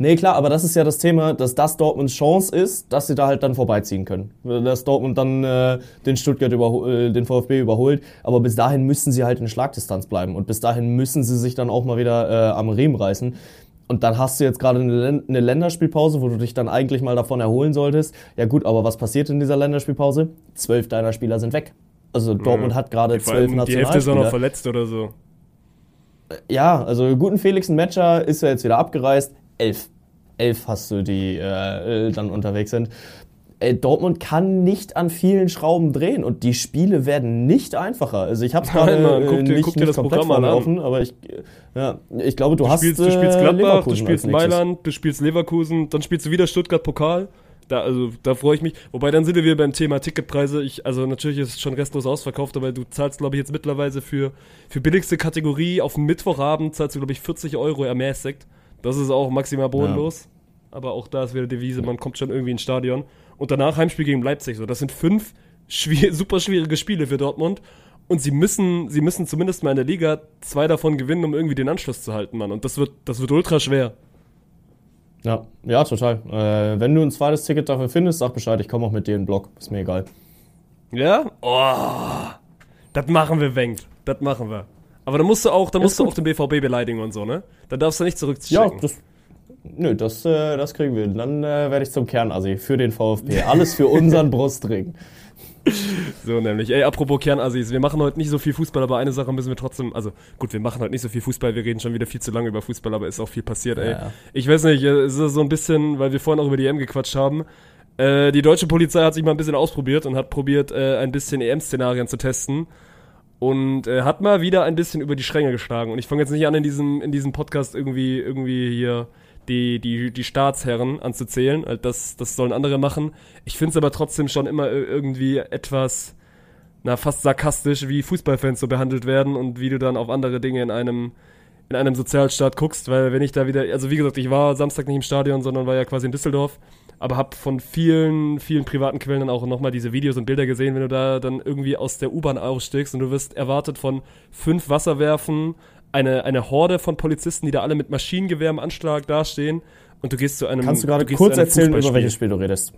Nee, klar, aber das ist ja das Thema, dass das Dortmunds Chance ist, dass sie da halt dann vorbeiziehen können. Dass Dortmund dann äh, den Stuttgart überho- äh, den VfB überholt. Aber bis dahin müssen sie halt in Schlagdistanz bleiben. Und bis dahin müssen sie sich dann auch mal wieder äh, am Riemen reißen. Und dann hast du jetzt gerade eine, Län- eine Länderspielpause, wo du dich dann eigentlich mal davon erholen solltest. Ja gut, aber was passiert in dieser Länderspielpause? Zwölf deiner Spieler sind weg. Also Dortmund hat gerade zwölf allem die Hälfte ist auch noch Nationalspieler. verletzt oder so. Ja, also guten Felix Metscher ist ja jetzt wieder abgereist. Elf. Elf hast du, die äh, äh, dann unterwegs sind. Äh, Dortmund kann nicht an vielen Schrauben drehen und die Spiele werden nicht einfacher. Also ich habe es gerade Nein, äh, guck dir- nicht, guck dir nicht das komplett Programm an. aber ich, ja, ich glaube, du, Du hast spielst, du spielst Gladbach, du Leverkusen spielst als nächstes. Mailand, du spielst Leverkusen, dann spielst du wieder Stuttgart-Pokal. Da, also, da freue ich mich. Wobei, dann sind wir wieder beim Thema Ticketpreise. Ich, also, natürlich ist es schon restlos ausverkauft, aber du zahlst, glaube ich, jetzt mittlerweile für, für billigste Kategorie auf Mittwochabend zahlst du, glaube ich, 40 Euro ermäßigt. Das ist auch maximal bodenlos. Aber auch da ist wieder Devise, man kommt schon irgendwie ins Stadion. Und danach Heimspiel gegen Leipzig. So, das sind fünf schwier super schwierige Spiele für Dortmund. Und sie müssen, sie müssen zumindest mal in der Liga zwei davon gewinnen, um irgendwie den Anschluss zu halten, Mann. Und das wird, das wird ultra schwer. Ja, ja, total. Äh, wenn du ein zweites Ticket dafür findest, sag Bescheid, ich komme auch mit dir in den Block. Ist mir egal. Ja? Oh, das machen wir, Wengt. Das machen wir. Aber dann musst du auch, dann musst du auch den BVB beleidigen und so, ne? Dann darfst du nicht zurückstecken. Ja, das, nö, das, äh, das kriegen wir. Dann äh, werde ich zum Kernassi für den VfB. Alles für unseren Brustring. So nämlich. Ey, apropos Kernassis, wir machen heute nicht so viel Fußball, aber eine Sache müssen wir trotzdem, also gut, wir machen heute nicht so viel Fußball, wir reden schon wieder viel zu lange über Fußball, aber ist auch viel passiert, ey. Ja. Ich weiß nicht, es ist so ein bisschen, weil wir vorhin auch über die EM gequatscht haben, äh, die deutsche Polizei hat sich mal ein bisschen ausprobiert und hat probiert, äh, ein bisschen EM-Szenarien zu testen und äh, hat mal wieder ein bisschen über die Stränge geschlagen. Und ich fange jetzt nicht an, in diesem, in diesem Podcast irgendwie, irgendwie hier die, die, die Staatsherren anzuzählen. Das, das sollen andere machen. Ich finde es aber trotzdem schon immer irgendwie etwas, na, fast sarkastisch, wie Fußballfans so behandelt werden und wie du dann auf andere Dinge in einem, in einem Sozialstaat guckst, weil wenn ich da wieder, also wie gesagt, ich war Samstag nicht im Stadion, sondern war ja quasi in Düsseldorf, aber hab von vielen, vielen privaten Quellen dann auch nochmal diese Videos und Bilder gesehen, wenn du da dann irgendwie aus der U-Bahn ausstiegst und du wirst erwartet von fünf Wasserwerfen, eine, eine Horde von Polizisten, die da alle mit Maschinengewehr im Anschlag dastehen und du gehst zu einem Kannst du gerade kurz zu erzählen, über welches Spiel du redest?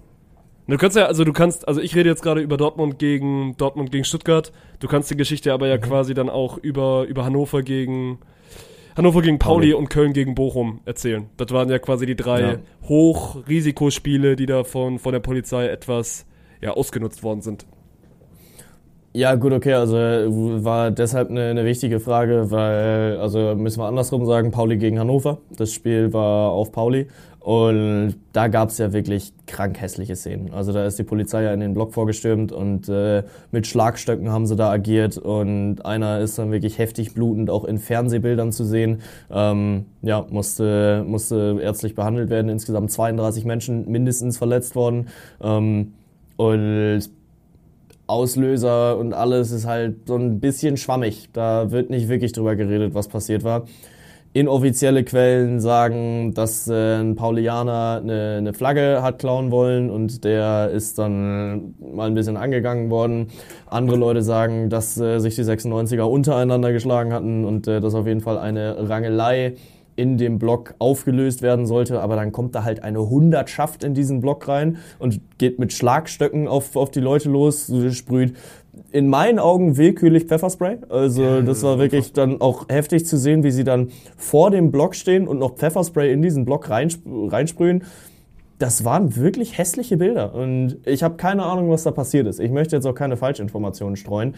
Du kannst ja, also du kannst, also ich rede jetzt gerade über Dortmund gegen Dortmund gegen Stuttgart. Du kannst die Geschichte aber ja Mhm. quasi dann auch über, über Hannover gegen Hannover gegen Pauli, Pauli. und Köln gegen Bochum erzählen. Das waren ja quasi die drei Ja. Hochrisikospiele, die da von, von der Polizei etwas ja, ausgenutzt worden sind. Ja, gut, okay, also äh, war deshalb eine, eine wichtige Frage, weil, also müssen wir andersrum sagen, Pauli gegen Hannover. Das Spiel war auf Pauli und da gab's ja wirklich krank hässliche Szenen. Also da ist die Polizei ja in den Block vorgestürmt und äh, mit Schlagstöcken haben sie da agiert und einer ist dann wirklich heftig blutend auch in Fernsehbildern zu sehen. Ähm, ja, musste, musste ärztlich behandelt werden. Insgesamt 32 Menschen mindestens verletzt worden. Ähm, und Auslöser und alles ist halt so ein bisschen schwammig. Da wird nicht wirklich drüber geredet, was passiert war. Inoffizielle Quellen sagen, dass äh, ein Paulianer eine, eine Flagge hat klauen wollen und der ist dann mal ein bisschen angegangen worden. Andere Leute sagen, dass äh, sich die 96er untereinander geschlagen hatten und äh, dass auf jeden Fall eine Rangelei in dem Block aufgelöst werden sollte, aber dann kommt da halt eine Hundertschaft in diesen Block rein und geht mit Schlagstöcken auf, auf die Leute los, sprüht in meinen Augen willkürlich Pfefferspray. Also das war wirklich dann auch heftig zu sehen, wie sie dann vor dem Block stehen und noch Pfefferspray in diesen Block reinsp reinsprühen. Das waren wirklich hässliche Bilder und ich habe keine Ahnung, was da passiert ist. Ich möchte jetzt auch keine Falschinformationen streuen.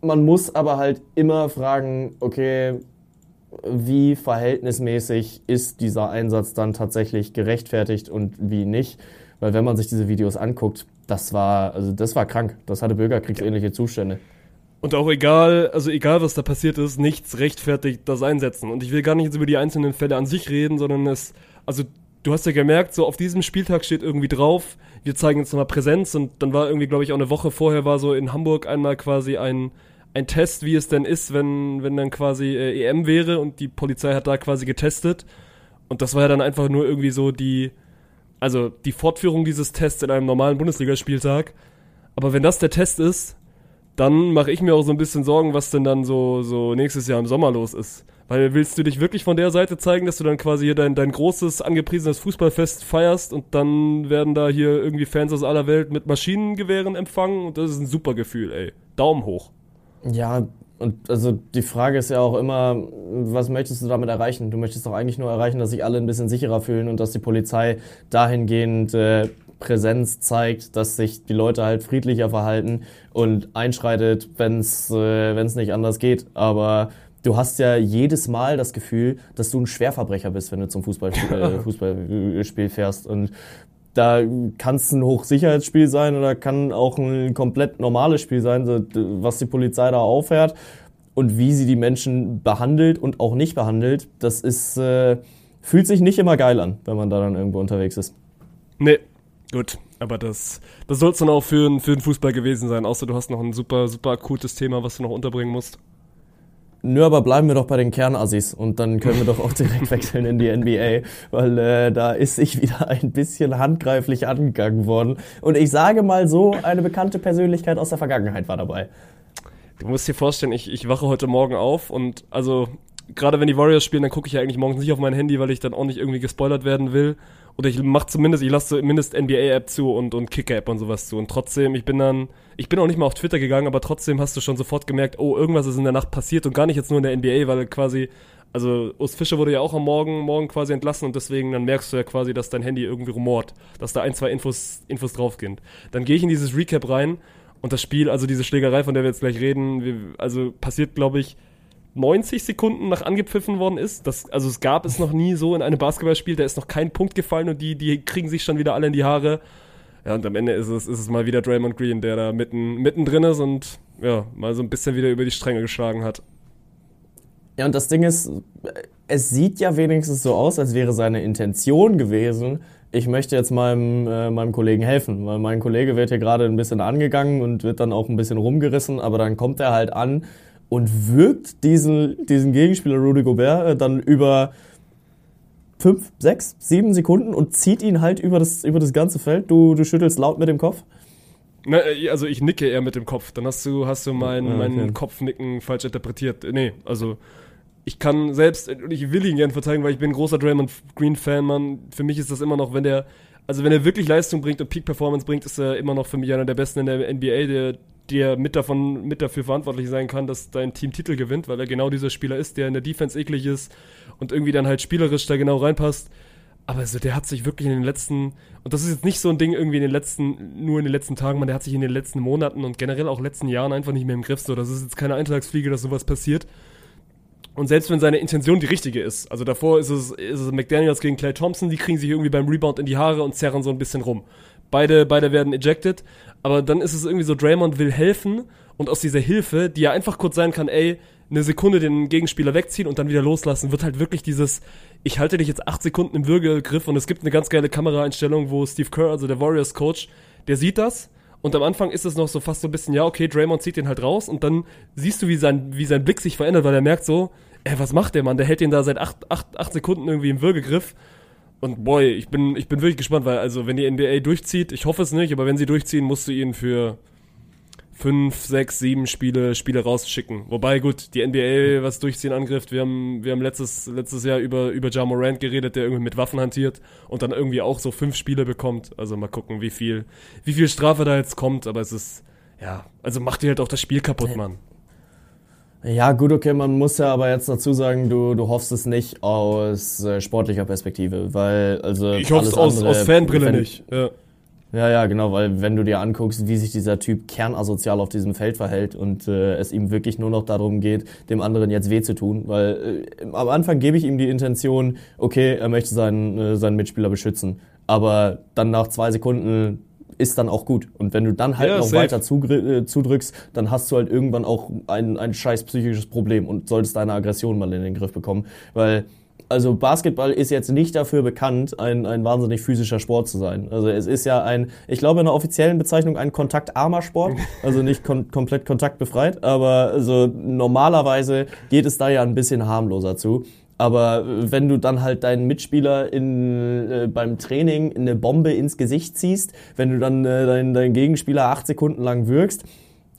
Man muss aber halt immer fragen, okay, wie verhältnismäßig ist dieser Einsatz dann tatsächlich gerechtfertigt und wie nicht. Weil wenn man sich diese Videos anguckt, das war, also das war krank. Das hatte bürgerkriegsähnliche Zustände. Und auch egal, also egal was da passiert ist, nichts rechtfertigt das Einsetzen. Und ich will gar nicht jetzt über die einzelnen Fälle an sich reden, sondern es, also du hast ja gemerkt, so auf diesem Spieltag steht irgendwie drauf, wir zeigen jetzt nochmal Präsenz und dann war irgendwie, glaube ich, auch eine Woche vorher war so in Hamburg einmal quasi ein, ein Test, wie es denn ist, wenn, wenn dann quasi äh, EM wäre und die Polizei hat da quasi getestet. Und das war ja dann einfach nur irgendwie so die, also die Fortführung dieses Tests in einem normalen Bundesligaspieltag. Aber wenn das der Test ist, dann mache ich mir auch so ein bisschen Sorgen, was denn dann so, so nächstes Jahr im Sommer los ist. Weil willst du dich wirklich von der Seite zeigen, dass du dann quasi hier dein, dein großes, angepriesenes Fußballfest feierst und dann werden da hier irgendwie Fans aus aller Welt mit Maschinengewehren empfangen und das ist ein super Gefühl, ey. Daumen hoch. Ja, und also die Frage ist ja auch immer, was möchtest du damit erreichen? Du möchtest doch eigentlich nur erreichen, dass sich alle ein bisschen sicherer fühlen und dass die Polizei dahingehend äh, Präsenz zeigt, dass sich die Leute halt friedlicher verhalten und einschreitet, wenn es äh, wenn's nicht anders geht. Aber du hast ja jedes Mal das Gefühl, dass du ein Schwerverbrecher bist, wenn du zum Fußballspiel, äh, Fußballspiel fährst. Und da kann es ein Hochsicherheitsspiel sein oder kann auch ein komplett normales Spiel sein, was die Polizei da aufhört und wie sie die Menschen behandelt und auch nicht behandelt. Das ist äh, fühlt sich nicht immer geil an, wenn man da dann irgendwo unterwegs ist. Nee, gut. Aber das, das soll es dann auch für, für den Fußball gewesen sein, außer du hast noch ein super, super akutes Thema, was du noch unterbringen musst. Nö, aber bleiben wir doch bei den Kernassis und dann können wir doch auch direkt wechseln in die NBA, weil äh, da ist sich wieder ein bisschen handgreiflich angegangen worden. Und ich sage mal so, eine bekannte Persönlichkeit aus der Vergangenheit war dabei. Du musst dir vorstellen, ich, ich wache heute Morgen auf und also gerade wenn die Warriors spielen, dann gucke ich ja eigentlich morgens nicht auf mein Handy, weil ich dann auch nicht irgendwie gespoilert werden will. oder ich mach zumindest, ich lasse zumindest NBA-App zu und, und Kicker-App und sowas zu. Und trotzdem, ich bin dann, ich bin auch nicht mal auf Twitter gegangen, aber trotzdem hast du schon sofort gemerkt, oh, irgendwas ist in der Nacht passiert und gar nicht jetzt nur in der NBA, weil quasi, also Urs Fischer wurde ja auch am Morgen, morgen quasi entlassen und deswegen, dann merkst du ja quasi, dass dein Handy irgendwie rumort, dass da ein, zwei Infos, Infos drauf gehen. Dann gehe ich in dieses Recap rein und das Spiel, also diese Schlägerei, von der wir jetzt gleich reden, wir, also passiert, glaube ich, 90 Sekunden nach angepfiffen worden ist. Das, also es gab es noch nie so in einem Basketballspiel, da ist noch kein Punkt gefallen und die, die kriegen sich schon wieder alle in die Haare. Ja, und am Ende ist es, ist es mal wieder Draymond Green, der da mitten, mittendrin ist und ja, mal so ein bisschen wieder über die Stränge geschlagen hat. Ja, und das Ding ist, es sieht ja wenigstens so aus, als wäre seine Intention gewesen, ich möchte jetzt meinem, äh, meinem Kollegen helfen, weil mein Kollege wird hier gerade ein bisschen angegangen und wird dann auch ein bisschen rumgerissen, aber dann kommt er halt an und wirkt diesen, diesen Gegenspieler Rudy Gobert äh, dann über fünf, sechs, sieben Sekunden und zieht ihn halt über das, über das ganze Feld. Du, du schüttelst laut mit dem Kopf. Na, äh, also ich nicke eher mit dem Kopf. Dann hast du, hast du mein, ja, okay. mein Kopfnicken falsch interpretiert. Nee, also ich kann selbst, ich will ihn gern verteidigen, weil ich bin ein großer Draymond Green Fan, Mann. Für mich ist das immer noch, wenn der, also wenn er wirklich Leistung bringt und Peak Performance bringt, ist er immer noch für mich einer der besten in der NBA, der der mit davon mit dafür verantwortlich sein kann, dass dein Team Titel gewinnt, weil er genau dieser Spieler ist, der in der Defense eklig ist und irgendwie dann halt spielerisch da genau reinpasst. Aber also der hat sich wirklich in den letzten, und das ist jetzt nicht so ein Ding irgendwie in den letzten, nur in den letzten Tagen, man, der hat sich in den letzten Monaten und generell auch letzten Jahren einfach nicht mehr im Griff. So, das ist jetzt keine Eintagsfliege, dass sowas passiert. Und selbst wenn seine Intention die richtige ist, also davor ist es, ist es McDaniels gegen Clay Thompson, die kriegen sich irgendwie beim Rebound in die Haare und zerren so ein bisschen rum. Beide, beide werden ejected. Aber dann ist es irgendwie so, Draymond will helfen und aus dieser Hilfe, die ja einfach kurz sein kann, ey, eine Sekunde den Gegenspieler wegziehen und dann wieder loslassen, wird halt wirklich dieses, ich halte dich jetzt acht Sekunden im Würgegriff und es gibt eine ganz geile Kameraeinstellung, wo Steve Kerr, also der Warriors Coach, der sieht das und am Anfang ist es noch so fast so ein bisschen, ja, okay, Draymond zieht den halt raus und dann siehst du, wie sein, wie sein Blick sich verändert, weil er merkt so, ey, was macht der Mann? Der hält den da seit acht, acht, acht Sekunden irgendwie im Würgegriff und boy, ich bin, ich bin wirklich gespannt, weil also wenn die NBA durchzieht, ich hoffe es nicht, aber wenn sie durchziehen, musst du ihn für fünf, sechs, sieben Spiele, Spiele rausschicken. Wobei, gut, die NBA, was durchziehen angriff, wir haben, wir haben letztes, letztes Jahr über, über Ja Morant geredet, der irgendwie mit Waffen hantiert und dann irgendwie auch so fünf Spiele bekommt. Also mal gucken, wie viel, wie viel Strafe da jetzt kommt, aber es ist, ja, also macht dir halt auch das Spiel kaputt, Mann. Ja, gut, okay, man muss ja aber jetzt dazu sagen, du, du hoffst es nicht aus äh, sportlicher Perspektive, weil, also. Ich hoffe es aus, aus Fanbrille wenn, nicht, ja. Ja, ja, genau, weil wenn du dir anguckst, wie sich dieser Typ kernasozial auf diesem Feld verhält und äh, es ihm wirklich nur noch darum geht, dem anderen jetzt weh zu tun, weil äh, am Anfang gebe ich ihm die Intention, okay, er möchte seinen, äh, seinen Mitspieler beschützen, aber dann nach zwei Sekunden ist dann auch gut. Und wenn du dann halt ja, noch safe. weiter äh, zudrückst, dann hast du halt irgendwann auch ein, ein scheiß psychisches Problem und solltest deine Aggression mal in den Griff bekommen. Weil also Basketball ist jetzt nicht dafür bekannt, ein, ein wahnsinnig physischer Sport zu sein. Also es ist ja ein, ich glaube in der offiziellen Bezeichnung ein kontaktarmer Sport, also nicht kon komplett kontaktbefreit, aber also normalerweise geht es da ja ein bisschen harmloser zu. Aber wenn du dann halt deinen Mitspieler in, äh, beim Training eine Bombe ins Gesicht ziehst, wenn du dann äh, deinen, deinen Gegenspieler acht Sekunden lang wirkst,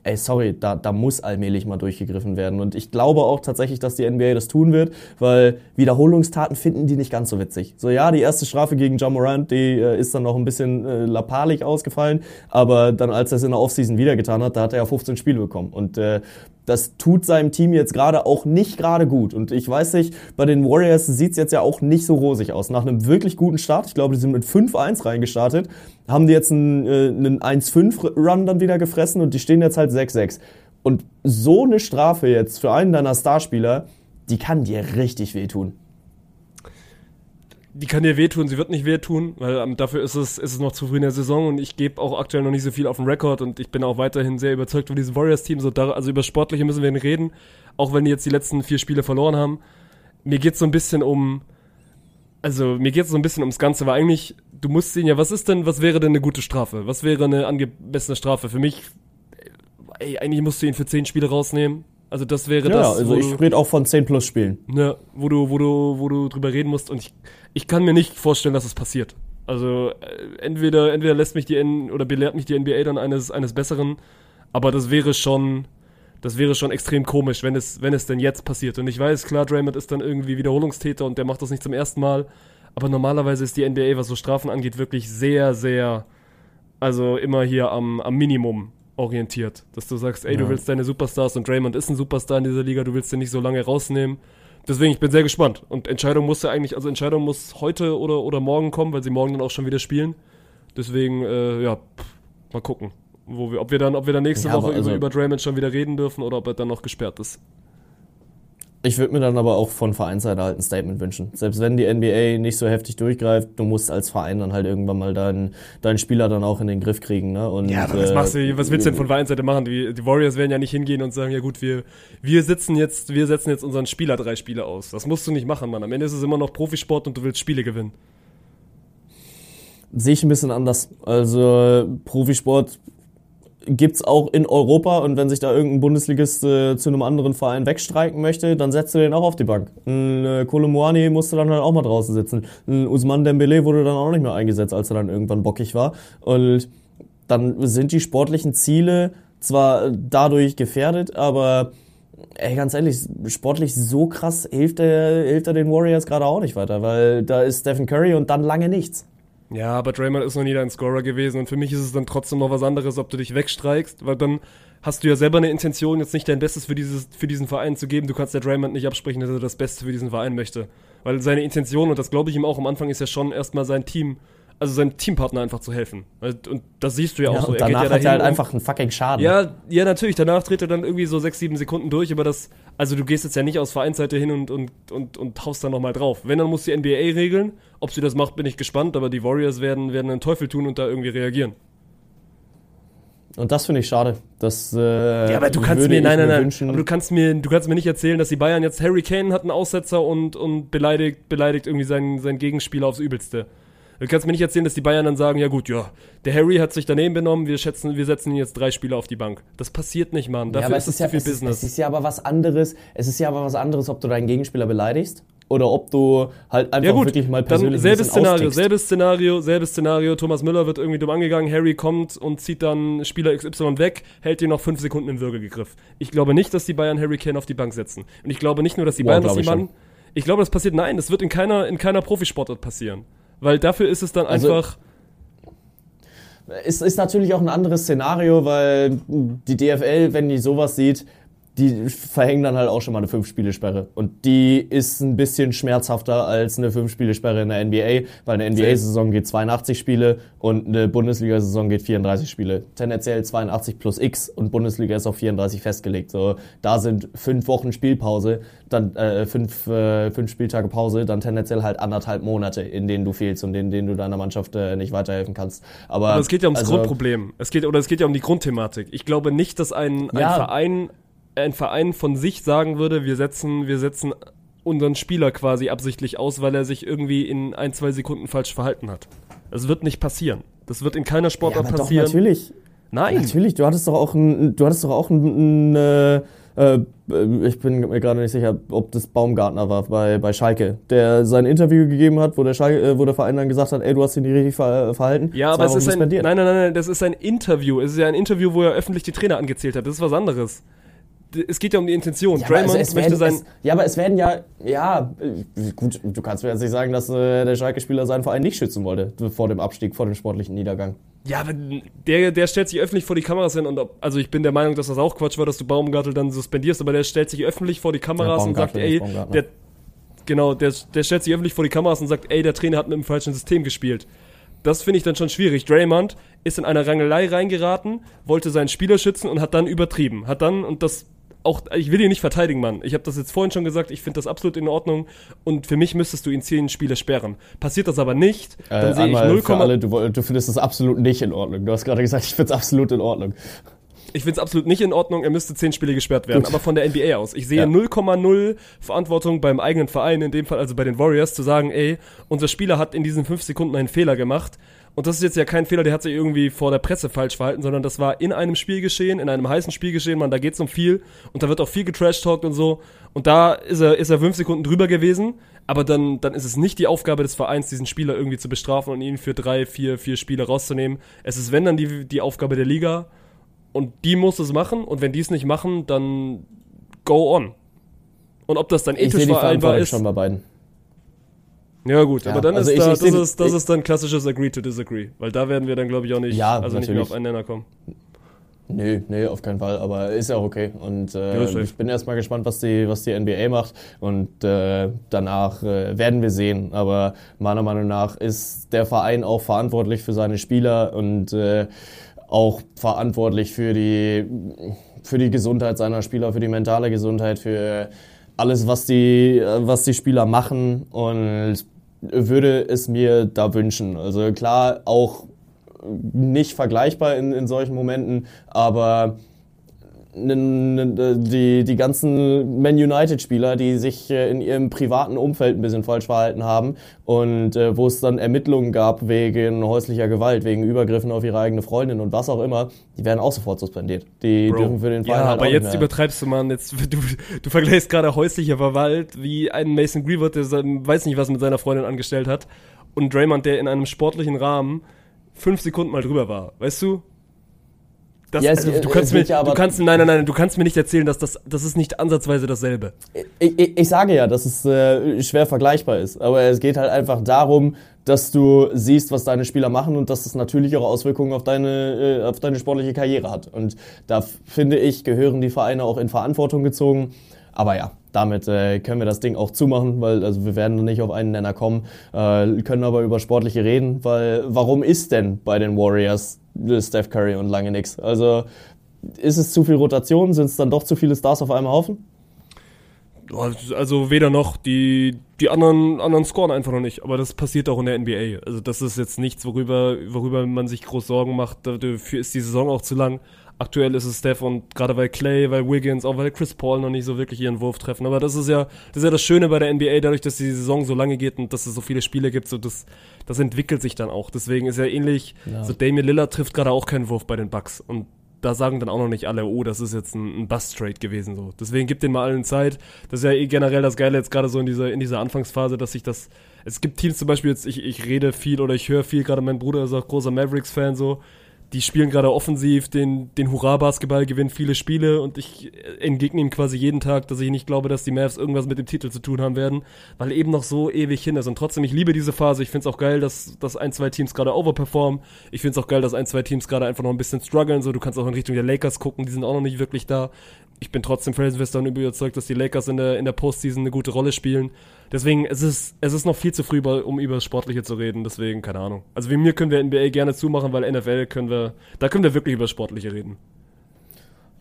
ey, sorry, da, da muss allmählich mal durchgegriffen werden. Und ich glaube auch tatsächlich, dass die NBA das tun wird, weil Wiederholungstaten finden die nicht ganz so witzig. So, ja, die erste Strafe gegen John Morant, die äh, ist dann noch ein bisschen äh, lappalig ausgefallen, aber dann, als er es in der Offseason wieder getan hat, da hat er ja 15 Spiele bekommen. Und äh, das tut seinem Team jetzt gerade auch nicht gerade gut. Und ich weiß nicht, bei den Warriors sieht's jetzt ja auch nicht so rosig aus. Nach einem wirklich guten Start, ich glaube, die sind mit 5-1 reingestartet, haben die jetzt einen, äh, einen 1-5-Run dann wieder gefressen und die stehen jetzt halt 6-6. Und so eine Strafe jetzt für einen deiner Starspieler, die kann dir richtig wehtun die kann dir wehtun, sie wird nicht wehtun, weil ähm, dafür ist es, ist es noch zu früh in der Saison und ich gebe auch aktuell noch nicht so viel auf den Rekord und ich bin auch weiterhin sehr überzeugt von diesem Warriors-Team. So also über Sportliche müssen wir reden, auch wenn die jetzt die letzten vier Spiele verloren haben. Mir geht es so ein bisschen um, also mir geht es so ein bisschen ums Ganze, weil eigentlich, du musst sehen, ja, was ist denn, was wäre denn eine gute Strafe? Was wäre eine angemessene Strafe? Für mich, ey, eigentlich musst du ihn für zehn Spiele rausnehmen. Also das wäre ja, das. Ja, also ich rede auch von 10 plus Spielen. Ja, wo du, wo du, wo du drüber reden musst und ich, ich kann mir nicht vorstellen, dass es passiert. Also äh, entweder, entweder lässt mich die N oder belehrt mich die NBA dann eines, eines Besseren, aber das wäre schon, das wäre schon extrem komisch, wenn es, wenn es denn jetzt passiert. Und ich weiß, klar, Draymond ist dann irgendwie Wiederholungstäter und der macht das nicht zum ersten Mal. Aber normalerweise ist die NBA, was so Strafen angeht, wirklich sehr, sehr, also immer hier am, am Minimum orientiert. Dass du sagst, ey, ja. du willst deine Superstars und Draymond ist ein Superstar in dieser Liga, du willst den nicht so lange rausnehmen. Deswegen, ich bin sehr gespannt. Und Entscheidung muss ja eigentlich, also Entscheidung muss heute oder, oder morgen kommen, weil sie morgen dann auch schon wieder spielen. Deswegen, äh, ja, pff, mal gucken. Wo wir, ob wir dann, ob wir dann nächste ja, Woche also über, über Draymond schon wieder reden dürfen oder ob er dann noch gesperrt ist. Ich würde mir dann aber auch von Vereinsseite halt ein Statement wünschen. Selbst wenn die NBA nicht so heftig durchgreift, du musst als Verein dann halt irgendwann mal deinen, deinen Spieler dann auch in den Griff kriegen. Ne? Und, ja, aber was, machst du, was willst du denn von Vereinsseite machen? Die, die Warriors werden ja nicht hingehen und sagen, ja gut, wir, wir sitzen jetzt, wir setzen jetzt unseren Spieler drei Spiele aus. Das musst du nicht machen, Mann. Am Ende ist es immer noch Profisport und du willst Spiele gewinnen. Sehe ich ein bisschen anders. Also Profisport gibt's auch in Europa und wenn sich da irgendein Bundesligist äh, zu einem anderen Verein wegstreiken möchte, dann setzt du den auch auf die Bank. Ein äh, Kolomoani musste dann halt auch mal draußen sitzen. Ein Usman Dembele wurde dann auch nicht mehr eingesetzt, als er dann irgendwann bockig war. Und dann sind die sportlichen Ziele zwar dadurch gefährdet, aber ey, ganz ehrlich, sportlich so krass hilft er, hilft er den Warriors gerade auch nicht weiter, weil da ist Stephen Curry und dann lange nichts. Ja, aber Draymond ist noch nie dein Scorer gewesen und für mich ist es dann trotzdem noch was anderes, ob du dich wegstreikst, weil dann hast du ja selber eine Intention, jetzt nicht dein Bestes für, dieses, für diesen Verein zu geben. Du kannst der Draymond nicht absprechen, dass er das Beste für diesen Verein möchte. Weil seine Intention, und das glaube ich ihm auch am Anfang, ist ja schon erstmal sein Team also seinem Teampartner einfach zu helfen. Und das siehst du ja auch ja, so. Er danach ja hat er halt einfach einen fucking Schaden. Ja, ja, natürlich. Danach dreht er dann irgendwie so sechs, sieben Sekunden durch, aber das, also du gehst jetzt ja nicht aus Vereinsseite hin und, und, und, und haust dann nochmal drauf. Wenn, dann muss die NBA regeln. Ob sie das macht, bin ich gespannt, aber die Warriors werden, werden einen Teufel tun und da irgendwie reagieren. Und das finde ich schade. Das, äh, ja, aber du kannst mir, nein, nein, nein, aber du kannst mir, du kannst mir nicht erzählen, dass die Bayern jetzt Harry Kane hat einen Aussetzer und, und beleidigt, beleidigt irgendwie seinen, seinen Gegenspieler aufs Übelste. Du kannst mir nicht erzählen, dass die Bayern dann sagen, ja gut, ja, der Harry hat sich daneben benommen, wir schätzen, wir setzen ihn jetzt drei Spieler auf die Bank. Das passiert nicht, Mann. Dafür ja, ist es zu ja, viel es Business. Es ist ja aber was anderes. Es ist ja aber was anderes, ob du deinen Gegenspieler beleidigst oder ob du halt einfach ja gut, wirklich mal persönlich dann selbes Szenario, austickst. selbes Szenario, selbes Szenario. Thomas Müller wird irgendwie dumm angegangen, Harry kommt und zieht dann Spieler XY weg, hält ihn noch fünf Sekunden im Würgegriff. Ich glaube nicht, dass die Bayern Harry Kane auf die Bank setzen. Und ich glaube nicht nur, dass die Boah, Bayern das jemanden. Ich glaube, das passiert. Nein, das wird in keiner in keiner Profisportart passieren. Weil dafür ist es dann also, einfach. Es ist natürlich auch ein anderes Szenario, weil die DFL, wenn die sowas sieht, die verhängen dann halt auch schon mal eine Fünf-Spiele-Sperre. Und die ist ein bisschen schmerzhafter als eine Fünf-Spiele-Sperre in der NBA, weil eine NBA-Saison geht 82 Spiele und eine Bundesliga-Saison geht 34 Spiele. Tendenziell 82 plus X und Bundesliga ist auf 34 festgelegt. So, da sind fünf Wochen Spielpause, dann äh, fünf, äh, fünf Spieltage Pause, dann tendenziell halt anderthalb Monate, in denen du fehlst und in denen du deiner Mannschaft äh, nicht weiterhelfen kannst. Aber, Aber es geht ja ums also, Grundproblem. Es geht, oder es geht ja um die Grundthematik. Ich glaube nicht, dass ein, ein ja, Verein ein Verein von sich sagen würde, wir setzen, wir setzen unseren Spieler quasi absichtlich aus, weil er sich irgendwie in ein, zwei Sekunden falsch verhalten hat. Das wird nicht passieren. Das wird in keiner Sportart ja, passieren. Doch, natürlich. Nein. Natürlich, du hattest doch auch ein, du hattest doch auch ein, ein äh, äh ich bin mir gerade nicht sicher, ob das Baumgartner war bei, bei Schalke, der sein Interview gegeben hat, wo der, Schalke, äh, wo der Verein dann gesagt hat, ey, du hast ihn nicht richtig ver verhalten. Ja, aber es ist ein, nein, nein, nein, das ist ein Interview. Es ist ja ein Interview, wo er öffentlich die Trainer angezählt hat. Das ist was anderes es geht ja um die Intention. Ja, Draymond es möchte sein. Es, ja, aber es werden ja, ja, gut, du kannst mir jetzt nicht sagen, dass äh, der Schalke-Spieler seinen Verein nicht schützen wollte vor dem Abstieg, vor dem sportlichen Niedergang. Ja, aber der, der stellt sich öffentlich vor die Kameras hin und ob, also ich bin der Meinung, dass das auch Quatsch war, dass du Baumgartel dann suspendierst, aber der stellt sich öffentlich vor die Kameras ja, und sagt, ey, der, genau, der, der stellt sich öffentlich vor die Kameras und sagt, ey, der Trainer hat mit dem falschen System gespielt das finde ich dann schon schwierig. Draymond ist in eine Rangelei reingeraten, wollte seinen Spieler schützen und hat dann übertrieben. Hat dann, und das auch, ich will ihn nicht verteidigen, Mann. Ich habe das jetzt vorhin schon gesagt, ich finde das absolut in Ordnung und für mich müsstest du ihn zehn Spiele sperren. Passiert das aber nicht, dann äh, sehe ich 0, für alle, du, du findest das absolut nicht in Ordnung. Du hast gerade gesagt, ich finde es absolut in Ordnung. Ich finde es absolut nicht in Ordnung, er müsste zehn Spiele gesperrt werden, Gut. aber von der NBA aus. Ich sehe 0,0 ja. Verantwortung beim eigenen Verein, in dem Fall also bei den Warriors, zu sagen, ey, unser Spieler hat in diesen fünf Sekunden einen Fehler gemacht und das ist jetzt ja kein Fehler, der hat sich irgendwie vor der Presse falsch verhalten, sondern das war in einem Spiel geschehen, in einem heißen Spiel geschehen, man, da geht's um viel und da wird auch viel getrash-talkt und so. Und da ist er, ist er fünf Sekunden drüber gewesen, aber dann, dann ist es nicht die Aufgabe des Vereins, diesen Spieler irgendwie zu bestrafen und ihn für drei, vier, vier Spiele rauszunehmen. Es ist, wenn dann die, die Aufgabe der Liga und die muss es machen und wenn die es nicht machen, dann go on. Und ob das dann ethisch vereinbar ist. Schon bei beiden. Ja, gut, ja, aber dann also ist ich, da, ich, das, ist, das ist dann klassisches Agree to Disagree, weil da werden wir dann, glaube ich, auch nicht, ja, also nicht mehr auf einen Nenner kommen. Nö, nee, auf keinen Fall, aber ist ja auch okay. Und äh, ja, ich bin erstmal gespannt, was die, was die NBA macht. Und äh, danach äh, werden wir sehen. Aber meiner Meinung nach ist der Verein auch verantwortlich für seine Spieler und äh, auch verantwortlich für die, für die Gesundheit seiner Spieler, für die mentale Gesundheit, für alles, was die, was die Spieler machen. Und würde es mir da wünschen. Also klar, auch nicht vergleichbar in, in solchen Momenten, aber die, die ganzen Man United-Spieler, die sich äh, in ihrem privaten Umfeld ein bisschen falsch verhalten haben und äh, wo es dann Ermittlungen gab wegen häuslicher Gewalt, wegen Übergriffen auf ihre eigene Freundin und was auch immer, die werden auch sofort suspendiert. Die Bro. dürfen für den Fall ja, halt aber jetzt übertreibst du, Mann. Jetzt, du, du vergleichst gerade häusliche Gewalt wie ein Mason Greenwood, der weiß nicht, was mit seiner Freundin angestellt hat und Draymond, der in einem sportlichen Rahmen fünf Sekunden mal drüber war. Weißt du? Das, ja, also, du kannst mir, ja du kannst, nein, nein, nein, du kannst mir nicht erzählen, dass das, das ist nicht ansatzweise dasselbe. Ich, ich, ich sage ja, dass es äh, schwer vergleichbar ist, aber es geht halt einfach darum, dass du siehst, was deine Spieler machen und dass es natürlich auch Auswirkungen auf deine, äh, auf deine sportliche Karriere hat. Und da finde ich, gehören die Vereine auch in Verantwortung gezogen. Aber ja, damit äh, können wir das Ding auch zumachen, weil also wir werden nicht auf einen Nenner kommen, äh, können aber über sportliche reden, weil warum ist denn bei den Warriors Steph Curry und lange nix? Also ist es zu viel Rotation? Sind es dann doch zu viele Stars auf einem Haufen? Also weder noch, die, die anderen, anderen scoren einfach noch nicht, aber das passiert auch in der NBA. Also das ist jetzt nichts, worüber, worüber man sich groß Sorgen macht. Dafür ist die Saison auch zu lang. Aktuell ist es Steph und gerade weil Clay, weil Wiggins, auch weil Chris Paul noch nicht so wirklich ihren Wurf treffen. Aber das ist ja, das ist ja das Schöne bei der NBA, dadurch, dass die Saison so lange geht und dass es so viele Spiele gibt, so das, das entwickelt sich dann auch. Deswegen ist ja ähnlich, ja. so Damian Lillard trifft gerade auch keinen Wurf bei den Bucks und da sagen dann auch noch nicht alle, oh, das ist jetzt ein, ein Bust-Trade gewesen, so. Deswegen gibt den mal allen Zeit. Das ist ja eh generell das Geile jetzt gerade so in dieser, in dieser Anfangsphase, dass sich das, es gibt Teams zum Beispiel jetzt, ich, ich rede viel oder ich höre viel, gerade mein Bruder ist auch großer Mavericks-Fan, so, die spielen gerade offensiv den, den Hurra-Basketball, gewinnen viele Spiele und ich entgegne ihm quasi jeden Tag, dass ich nicht glaube, dass die Mavs irgendwas mit dem Titel zu tun haben werden, weil eben noch so ewig hin ist. Und trotzdem, ich liebe diese Phase. Ich finde es auch geil, dass, dass ein, zwei Teams gerade overperformen. Ich finde es auch geil, dass ein, zwei Teams gerade einfach noch ein bisschen strugglen. So, du kannst auch in Richtung der Lakers gucken, die sind auch noch nicht wirklich da. Ich bin trotzdem felsenfest davon überzeugt, dass die Lakers in der, in der Postseason eine gute Rolle spielen. Deswegen, es ist, es ist noch viel zu früh, um über das Sportliche zu reden. Deswegen, keine Ahnung. Also wie mir können wir NBA gerne zumachen, weil NFL können wir, da können wir wirklich über Sportliche reden.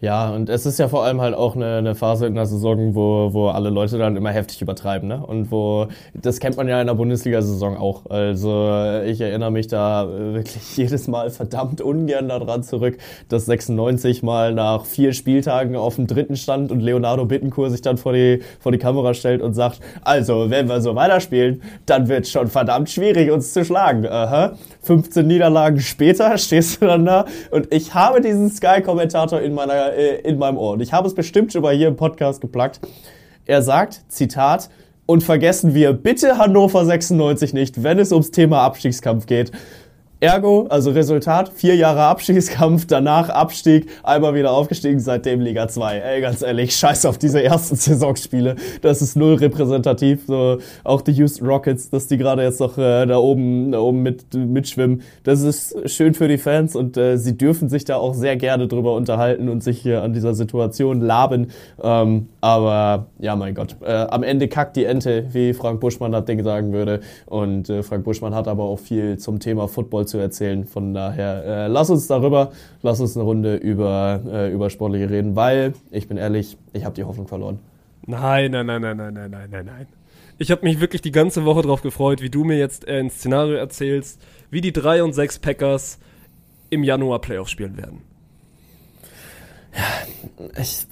Ja, und es ist ja vor allem halt auch eine, eine Phase in der Saison, wo, wo alle Leute dann immer heftig übertreiben, ne? Und wo, das kennt man ja in der Bundesliga-Saison auch. Also ich erinnere mich da wirklich jedes Mal verdammt ungern daran zurück, dass 96 mal nach vier Spieltagen auf dem dritten stand und Leonardo Bittencourt sich dann vor die, vor die Kamera stellt und sagt, also, wenn wir so weiterspielen, dann wird schon verdammt schwierig, uns zu schlagen. Aha. 15 Niederlagen später stehst du dann da und ich habe diesen Sky-Kommentator in meiner äh, in meinem Ohr. Und ich habe es bestimmt schon mal hier im Podcast geplagt. Er sagt, Zitat, und vergessen wir bitte Hannover 96 nicht, wenn es ums Thema Abstiegskampf geht. Ergo, also Resultat, vier Jahre Abstiegskampf, danach Abstieg, einmal wieder aufgestiegen, seitdem Liga 2. Ey, ganz ehrlich, scheiß auf diese ersten Saisonspiele. Das ist null repräsentativ. So, auch die Houston Rockets, dass die gerade jetzt noch äh, da oben, da oben mit, mitschwimmen. Das ist schön für die Fans und äh, sie dürfen sich da auch sehr gerne drüber unterhalten und sich hier an dieser Situation laben. Ähm, aber ja, mein Gott, äh, am Ende kackt die Ente, wie Frank Buschmann das Ding sagen würde. Und äh, Frank Buschmann hat aber auch viel zum Thema Football zu erzählen. Von daher, äh, lass uns darüber, lass uns eine Runde über, äh, über Sportliche reden, weil, ich bin ehrlich, ich habe die Hoffnung verloren. Nein, nein, nein, nein, nein, nein, nein, nein, nein. Ich habe mich wirklich die ganze Woche darauf gefreut, wie du mir jetzt äh, ein Szenario erzählst, wie die 3 und 6 Packers im Januar Playoff spielen werden. Ja, ich,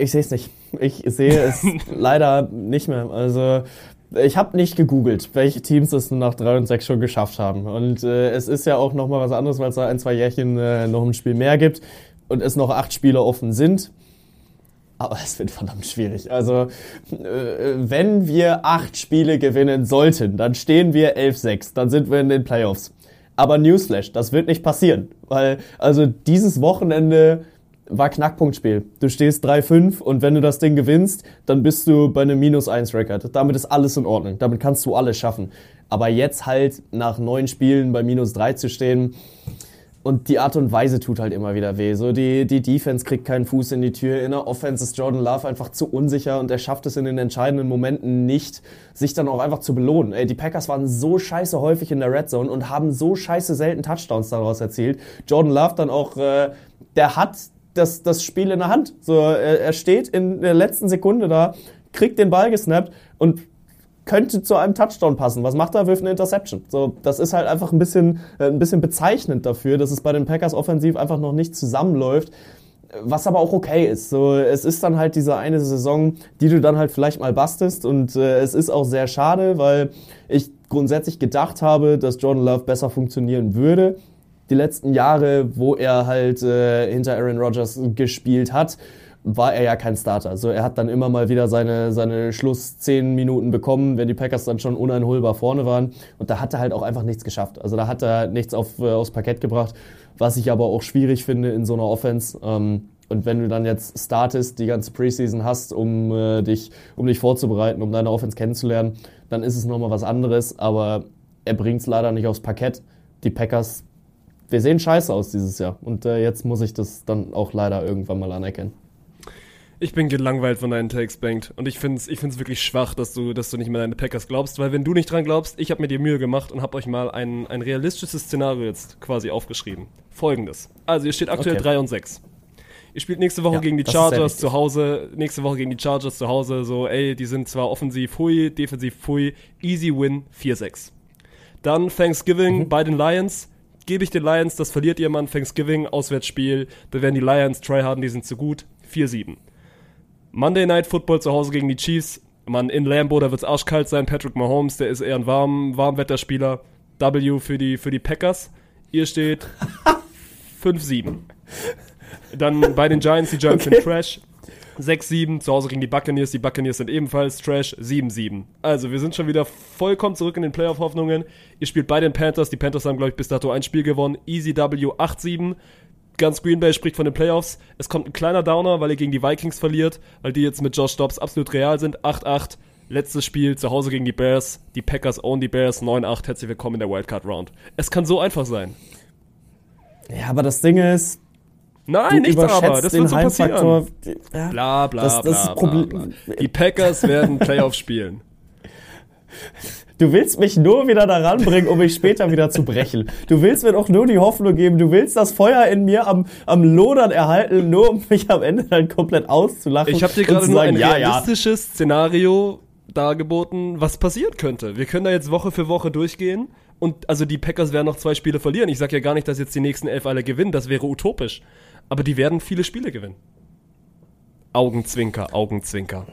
ich sehe es nicht. Ich sehe es leider nicht mehr. Also ich habe nicht gegoogelt, welche Teams es nach 3 und 6 schon geschafft haben. Und äh, es ist ja auch nochmal was anderes, weil es da ein, zwei Jährchen äh, noch ein Spiel mehr gibt und es noch acht Spiele offen sind. Aber es wird verdammt schwierig. Also, äh, wenn wir acht Spiele gewinnen sollten, dann stehen wir 11-6. Dann sind wir in den Playoffs. Aber Newsflash, das wird nicht passieren. Weil, also dieses Wochenende war Knackpunktspiel. Du stehst 3-5 und wenn du das Ding gewinnst, dann bist du bei einem minus 1 Record. Damit ist alles in Ordnung. Damit kannst du alles schaffen. Aber jetzt halt nach neun Spielen bei minus 3 zu stehen, und die Art und Weise tut halt immer wieder weh. So die, die Defense kriegt keinen Fuß in die Tür. In der Offense ist Jordan Love einfach zu unsicher und er schafft es in den entscheidenden Momenten nicht, sich dann auch einfach zu belohnen. Ey, die Packers waren so scheiße häufig in der Red Zone und haben so scheiße selten Touchdowns daraus erzielt. Jordan Love dann auch, äh, der hat das, das Spiel in der Hand. So, er, er steht in der letzten Sekunde da, kriegt den Ball gesnappt und könnte zu einem Touchdown passen. Was macht er? Wirft eine Interception. So, das ist halt einfach ein bisschen, äh, ein bisschen bezeichnend dafür, dass es bei den Packers offensiv einfach noch nicht zusammenläuft. Was aber auch okay ist. So, es ist dann halt diese eine Saison, die du dann halt vielleicht mal bastest. Und äh, es ist auch sehr schade, weil ich grundsätzlich gedacht habe, dass Jordan Love besser funktionieren würde. Die letzten Jahre, wo er halt äh, hinter Aaron Rodgers gespielt hat, war er ja kein Starter. Also er hat dann immer mal wieder seine, seine Schluss zehn Minuten bekommen, wenn die Packers dann schon uneinholbar vorne waren. Und da hat er halt auch einfach nichts geschafft. Also da hat er nichts auf, äh, aufs Parkett gebracht, was ich aber auch schwierig finde in so einer Offense. Ähm, und wenn du dann jetzt startest, die ganze Preseason hast, um, äh, dich, um dich vorzubereiten, um deine Offense kennenzulernen, dann ist es nochmal was anderes. Aber er bringt es leider nicht aufs Parkett. Die Packers, wir sehen scheiße aus dieses Jahr. Und äh, jetzt muss ich das dann auch leider irgendwann mal anerkennen. Ich bin gelangweilt von deinen Takes, Bankt. Und ich finde es ich find's wirklich schwach, dass du, dass du nicht mehr deine Packers glaubst. Weil wenn du nicht dran glaubst, ich habe mir die Mühe gemacht und habe euch mal ein, ein realistisches Szenario jetzt quasi aufgeschrieben. Folgendes. Also ihr steht aktuell okay. 3 und 6. Ihr spielt nächste Woche ja, gegen die Chargers zu Hause. Nächste Woche gegen die Chargers zu Hause. So, ey, die sind zwar offensiv hui, defensiv hui. Easy Win 4-6. Dann Thanksgiving mhm. bei den Lions gebe ich den Lions, das verliert ihr Mann, Thanksgiving, Auswärtsspiel, da werden die Lions tryharden, die sind zu gut, 4-7. Monday Night Football zu Hause gegen die Chiefs. Mann, in Lambo, da wird es arschkalt sein. Patrick Mahomes, der ist eher ein warm, Warmwetterspieler. W für die, für die Packers. Ihr steht 5-7. Dann bei den Giants, die Giants okay. sind Trash. 6-7, zu Hause gegen die Buccaneers. Die Buccaneers sind ebenfalls Trash. 7-7. Also, wir sind schon wieder vollkommen zurück in den Playoff-Hoffnungen. Ihr spielt bei den Panthers. Die Panthers haben, glaube ich, bis dato ein Spiel gewonnen. Easy W 8-7 ganz Green Bay spricht von den Playoffs. Es kommt ein kleiner Downer, weil ihr gegen die Vikings verliert, weil die jetzt mit Josh Dobbs absolut real sind. 8-8. Letztes Spiel zu Hause gegen die Bears. Die Packers own die Bears. 9-8. Herzlich willkommen in der Wildcard Round. Es kann so einfach sein. Ja, aber das Ding ist. Nein, nichts aber. Das wird so passieren. Ja, bla, bla, das, das bla, bla, bla. Die Packers werden Playoffs spielen. Du willst mich nur wieder daran bringen, um mich später wieder zu brechen. Du willst mir doch nur die Hoffnung geben, du willst das Feuer in mir am, am Lodern erhalten, nur um mich am Ende dann komplett auszulachen. Ich habe dir gerade nur ein ja, realistisches ja. Szenario dargeboten, was passieren könnte. Wir können da jetzt Woche für Woche durchgehen und also die Packers werden noch zwei Spiele verlieren. Ich sage ja gar nicht, dass jetzt die nächsten elf alle gewinnen, das wäre utopisch. Aber die werden viele Spiele gewinnen. Augenzwinker, Augenzwinker.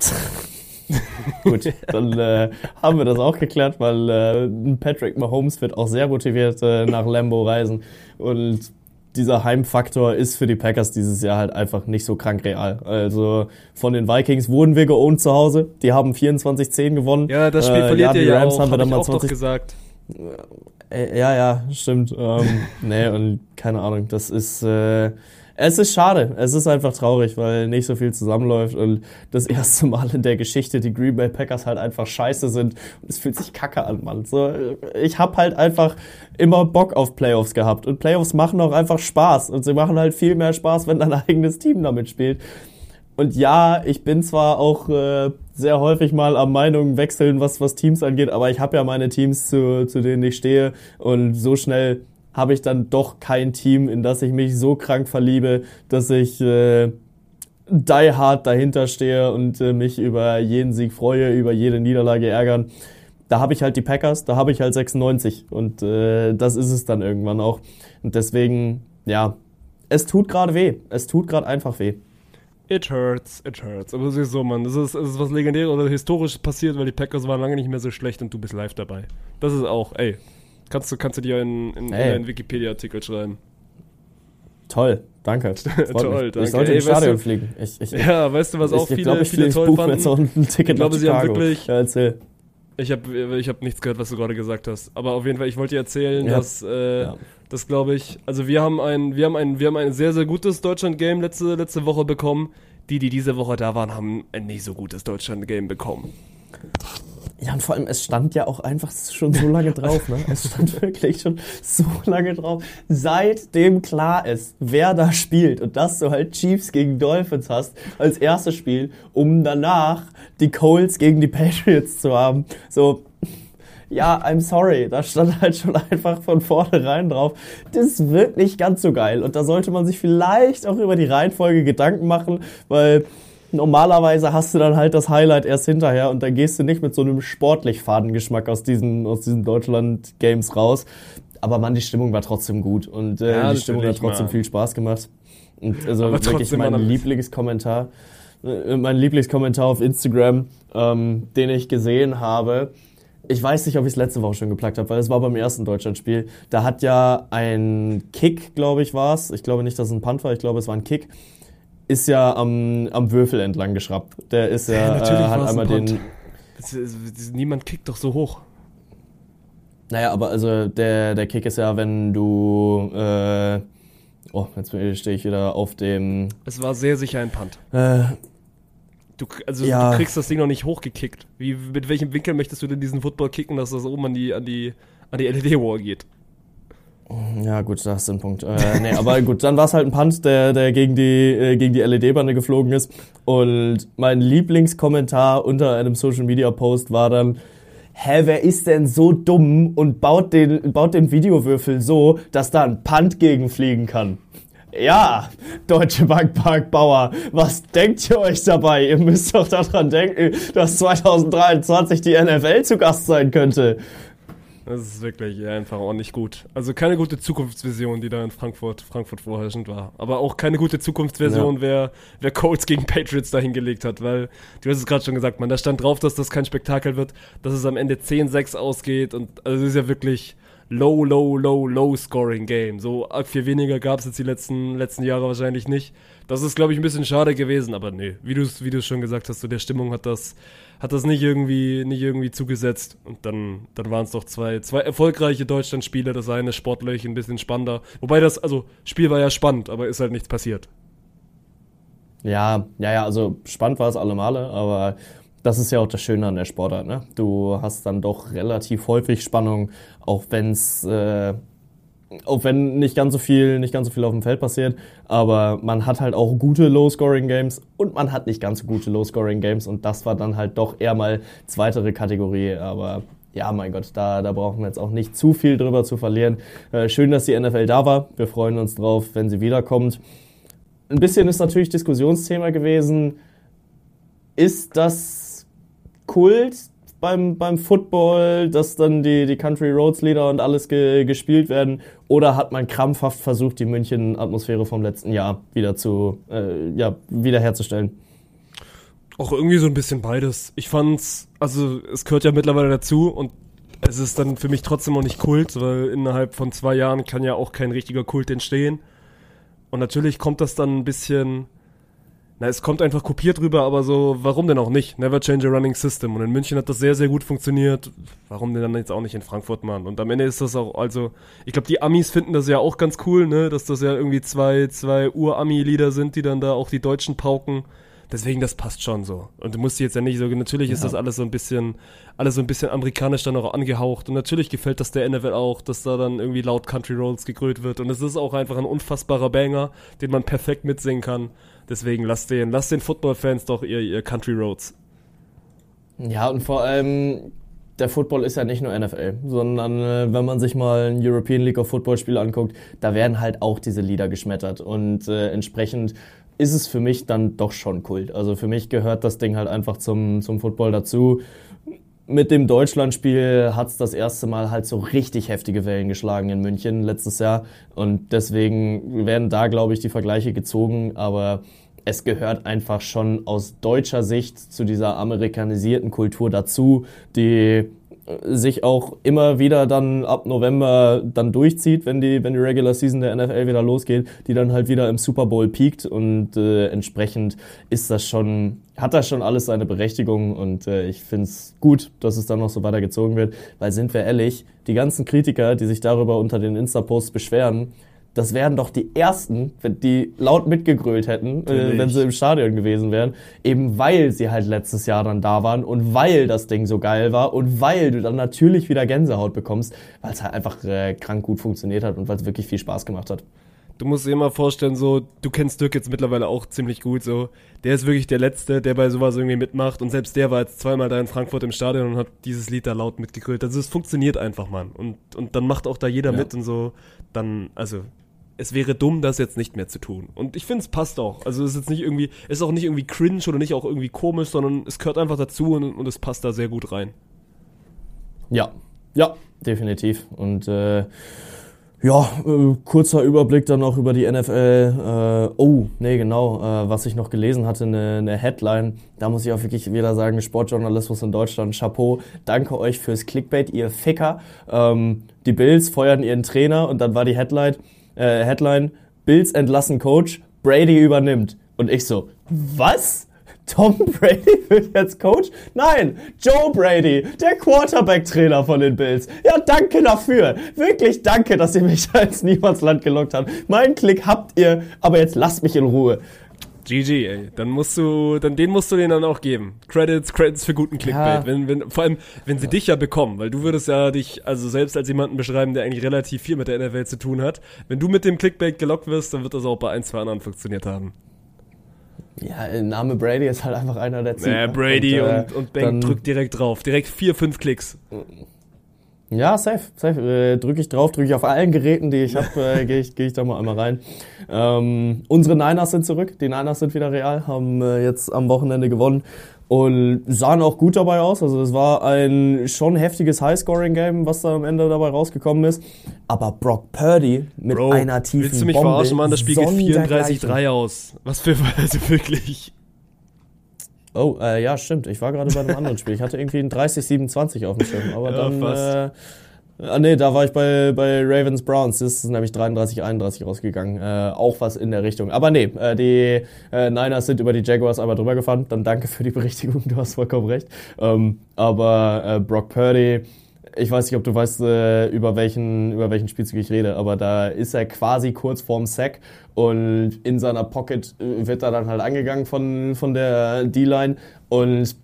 Gut, dann äh, haben wir das auch geklärt, weil äh, Patrick Mahomes wird auch sehr motiviert äh, nach Lambo reisen und dieser Heimfaktor ist für die Packers dieses Jahr halt einfach nicht so krank real. Also von den Vikings wurden wir geowned zu Hause. Die haben 24-10 gewonnen. Ja, das Spiel äh, verliert ja, ihr ja auch, haben wir dann mal 20 gesagt. Äh, ja, ja, stimmt. Ähm, nee, und keine Ahnung, das ist äh, es ist schade. Es ist einfach traurig, weil nicht so viel zusammenläuft und das erste Mal in der Geschichte die Green Bay Packers halt einfach scheiße sind. Und es fühlt sich kacke an, Mann. So, ich habe halt einfach immer Bock auf Playoffs gehabt und Playoffs machen auch einfach Spaß und sie machen halt viel mehr Spaß, wenn dein eigenes Team damit spielt. Und ja, ich bin zwar auch äh, sehr häufig mal am Meinung wechseln, was, was Teams angeht, aber ich habe ja meine Teams, zu, zu denen ich stehe und so schnell habe ich dann doch kein Team, in das ich mich so krank verliebe, dass ich äh, die hard dahinter stehe und äh, mich über jeden Sieg freue, über jede Niederlage ärgern. Da habe ich halt die Packers, da habe ich halt 96 und äh, das ist es dann irgendwann auch. Und deswegen, ja, es tut gerade weh. Es tut gerade einfach weh. It hurts, it hurts. Aber es ist so, Mann. Das ist, das ist was legendäres oder historisch passiert, weil die Packers waren lange nicht mehr so schlecht und du bist live dabei. Das ist auch, ey, Kannst du, kannst du dir in, in, in einen Wikipedia-Artikel schreiben. Toll, danke. Toll, danke. Ich sollte Ey, ins Stadion du, fliegen. Ich, ich, ja, weißt du, was auch ich, viele, ich glaub, ich viele toll fanden? Jetzt auch ein Ticket ich glaube, sie haben wirklich, ja, Ich habe ich hab nichts gehört, was du gerade gesagt hast. Aber auf jeden Fall, ich wollte dir erzählen, Ja. dass, äh, Ja. das glaube ich, also wir haben ein, wir haben ein, wir haben ein sehr, sehr gutes Deutschland-Game letzte, letzte Woche bekommen. Die, die diese Woche da waren, haben ein nicht so gutes Deutschland-Game bekommen. Ja, und vor allem, es stand ja auch einfach schon so lange drauf, ne? Es stand wirklich schon so lange drauf. Seitdem klar ist, wer da spielt und dass du halt Chiefs gegen Dolphins hast als erstes Spiel, um danach die Colts gegen die Patriots zu haben. So, ja, I'm sorry, da stand halt schon einfach von vornherein drauf. Das wird nicht ganz so geil. Und da sollte man sich vielleicht auch über die Reihenfolge Gedanken machen, weil normalerweise hast du dann halt das Highlight erst hinterher und dann gehst du nicht mit so einem sportlich faden Geschmack aus diesen, aus diesen Deutschland-Games raus. Aber man, die Stimmung war trotzdem gut und äh, Ja, die Stimmung hat trotzdem Mann. viel Spaß gemacht. Und also Aber wirklich mein Lieblingskommentar, äh, mein Lieblingskommentar auf Instagram, ähm, den ich gesehen habe. Ich weiß nicht, ob ich es letzte Woche schon geplagt habe, weil es war beim ersten Deutschlandspiel. Da hat ja ein Kick, glaube ich, war es. Ich glaube nicht, dass es ein Punt war, ich glaube, es war ein Kick. Ist ja am, am Würfel entlang geschraubt. Der ist ja, Ja, natürlich äh, hat ein einmal Punt. den. Das das niemand kickt doch so hoch. Naja, aber also der, der Kick ist ja, wenn du. Äh, oh, jetzt stehe ich wieder auf dem. Es war sehr sicher ein Punt. Äh, Du, also Ja. du kriegst das Ding noch nicht hochgekickt. Wie, mit welchem Winkel möchtest du denn diesen Football kicken, dass das oben an die, an die, an die LED-Wall geht? Ja, gut, da du einen Punkt. Äh, nee, aber gut, dann war es halt ein Punt, der, der gegen die, äh, gegen die LED-Bande geflogen ist. Und mein Lieblingskommentar unter einem Social-Media-Post war dann, hä, wer ist denn so dumm und baut den, baut den Videowürfel so, dass da ein Punt gegenfliegen kann? Ja, Deutsche Bank Parkbauer, was denkt ihr euch dabei? Ihr müsst doch daran denken, dass 2023 die NFL zu Gast sein könnte. Das ist wirklich einfach auch nicht gut. Also keine gute Zukunftsvision, die da in Frankfurt, Frankfurt vorherrschend war. Aber auch keine gute Zukunftsversion, wer, wer Colts gegen Patriots da hingelegt hat, weil du hast es gerade schon gesagt, man, da stand drauf, dass das kein Spektakel wird, dass es am Ende 10-6 ausgeht und also es ist ja wirklich low, low, low, low scoring Game. So viel weniger gab es jetzt die letzten, letzten Jahre wahrscheinlich nicht. Das ist, glaube ich, ein bisschen schade gewesen, aber nee, wie du es wie du's schon gesagt hast, so der Stimmung hat das, hat das nicht irgendwie, nicht irgendwie zugesetzt. Und dann, dann waren es doch zwei, zwei erfolgreiche Deutschland-Spiele. Das eine sportlich ein bisschen spannender. Wobei das, also, Spiel war ja spannend, aber ist halt nichts passiert. Ja, ja, ja, also spannend war es alle Male, aber das ist ja auch das Schöne an der Sportart, ne? Du hast dann doch relativ häufig Spannung, auch wenn's, äh, auch wenn nicht ganz so viel, nicht ganz so viel auf dem Feld passiert, aber man hat halt auch gute Low-Scoring-Games und man hat nicht ganz so gute Low-Scoring-Games und das war dann halt doch eher mal zweitere Kategorie, aber ja, mein Gott, da, da brauchen wir jetzt auch nicht zu viel drüber zu verlieren. Äh, schön, dass die NFL da war. Wir freuen uns drauf, wenn sie wiederkommt. Ein bisschen ist natürlich Diskussionsthema gewesen. Ist das Kult beim, beim Football, dass dann die, die Country Roads Lieder und alles ge, gespielt werden? Oder hat man krampfhaft versucht, die München-Atmosphäre vom letzten Jahr wieder zu, äh, ja, wiederherzustellen? Auch irgendwie so ein bisschen beides. Ich fand's, also es gehört ja mittlerweile dazu und es ist dann für mich trotzdem noch nicht Kult, weil innerhalb von zwei Jahren kann ja auch kein richtiger Kult entstehen. Und natürlich kommt das dann ein bisschen, na, es kommt einfach kopiert rüber, aber so, warum denn auch nicht? Never change a running system. Und in München hat das sehr, sehr gut funktioniert. Warum denn dann jetzt auch nicht in Frankfurt, Mann? Und am Ende ist das auch, also, ich glaube, die Amis finden das ja auch ganz cool, ne, dass das ja irgendwie zwei, zwei Ur-Ami-Lieder sind, die dann da auch die Deutschen pauken. Deswegen, das passt schon so. Und du musst jetzt ja nicht so, natürlich ist das alles so ein bisschen, alles so ein bisschen amerikanisch dann auch angehaucht. Und natürlich gefällt das der NFL auch, dass da dann irgendwie laut Country Rolls gegrölt wird. Und es ist auch einfach ein unfassbarer Banger, den man perfekt mitsingen kann. Deswegen lasst den, lasst den Football-Fans doch ihr, ihr Country Roads. Ja, und vor allem, der Football ist ja nicht nur NFL, sondern äh, wenn man sich mal ein European League of Football Spiel anguckt, da werden halt auch diese Lieder geschmettert. Und äh, entsprechend ist es für mich dann doch schon Kult. Also für mich gehört das Ding halt einfach zum, zum Football dazu. Mit dem Deutschlandspiel hat's das erste Mal halt so richtig heftige Wellen geschlagen in München letztes Jahr. Und deswegen werden da, glaube ich, die Vergleiche gezogen. Aber es gehört einfach schon aus deutscher Sicht zu dieser amerikanisierten Kultur dazu, die sich auch immer wieder dann ab November dann durchzieht, wenn die, wenn die Regular Season der NFL wieder losgeht, die dann halt wieder im Super Bowl piekt und äh, entsprechend ist das schon, hat das schon alles seine Berechtigung und äh, ich find's gut, dass es dann noch so weitergezogen wird, weil sind wir ehrlich, die ganzen Kritiker, die sich darüber unter den Insta-Posts beschweren, das wären doch die ersten, die laut mitgegrölt hätten, äh, wenn sie im Stadion gewesen wären. Eben weil sie halt letztes Jahr dann da waren und weil das Ding so geil war und weil du dann natürlich wieder Gänsehaut bekommst, weil es halt einfach äh, krank gut funktioniert hat und weil es wirklich viel Spaß gemacht hat. Du musst dir immer vorstellen, so, du kennst Dirk jetzt mittlerweile auch ziemlich gut, so. Der ist wirklich der Letzte, der bei sowas irgendwie mitmacht. Und selbst der war jetzt zweimal da in Frankfurt im Stadion und hat dieses Lied da laut mitgegrölt. Also es funktioniert einfach, Mann. Und, und dann macht auch da jeder ja. mit und so. Dann, also, es wäre dumm, das jetzt nicht mehr zu tun. Und ich finde, es passt auch. Also es ist jetzt nicht irgendwie, ist auch nicht irgendwie cringe oder nicht auch irgendwie komisch, sondern es gehört einfach dazu und, und es passt da sehr gut rein. Ja, ja, definitiv. Und äh, ja, äh, kurzer Überblick dann noch über die NFL. Äh, oh, nee, genau, äh, was ich noch gelesen hatte, eine, eine Headline. Da muss ich auch wirklich wieder sagen, Sportjournalismus in Deutschland, Chapeau. Danke euch fürs Clickbait, ihr Ficker. Ähm, die Bills feuern ihren Trainer und dann war die Headline, äh, Headline, Bills entlassen Coach, Brady übernimmt. Und ich so, was? Tom Brady wird jetzt Coach? Nein, Joe Brady, der Quarterback-Trainer von den Bills. Ja, danke dafür. Wirklich danke, dass ihr mich da ins Niemandsland gelockt habt. Meinen Klick habt ihr, aber jetzt lasst mich in Ruhe. GG, ey. Dann musst du, dann den musst du denen dann auch geben. Credits, Credits für guten Clickbait. Ja. Wenn, wenn, vor allem, wenn sie ja. dich ja bekommen, weil du würdest ja dich, also selbst als jemanden beschreiben, der eigentlich relativ viel mit der NFL zu tun hat. Wenn du mit dem Clickbait gelockt wirst, dann wird das auch bei ein, zwei anderen funktioniert haben. Ja, Name Brady ist halt einfach einer der Ziele. Ja, Brady und, äh, und, und Bank drückt direkt drauf. Direkt vier, fünf Klicks. Ja, safe, safe. Äh, drücke ich drauf, drücke ich auf allen Geräten, die ich habe, äh, gehe ich, geh ich da mal einmal rein. Ähm, unsere Niners sind zurück, die Niners sind wieder real, haben äh, jetzt am Wochenende gewonnen und sahen auch gut dabei aus. Also es war ein schon heftiges Highscoring-Game, was da am Ende dabei rausgekommen ist. Aber Brock Purdy mit Bro, einer tiefen Willst du mich Bombe, verarschen, Mann? Das Spiel geht 34-3 aus. Was für, also wirklich... Oh, äh, ja, stimmt. Ich war gerade bei einem anderen Spiel. Ich hatte irgendwie ein 30-27 auf dem Schirm. Aber ja, dann. Äh, Ah, nee, da war ich bei, bei Ravens Browns. Das ist nämlich 33-31 rausgegangen. Äh, auch was in der Richtung. Aber nee, äh, die äh, Niners sind über die Jaguars einmal drüber gefahren. Dann danke für die Berichtigung, du hast vollkommen recht. Ähm, aber äh, Brock Purdy, ich weiß nicht, ob du weißt, äh, über welchen, über welchen Spielzug ich rede, aber da ist er quasi kurz vorm Sack und in seiner Pocket äh, wird er dann halt angegangen von, von der D-Line und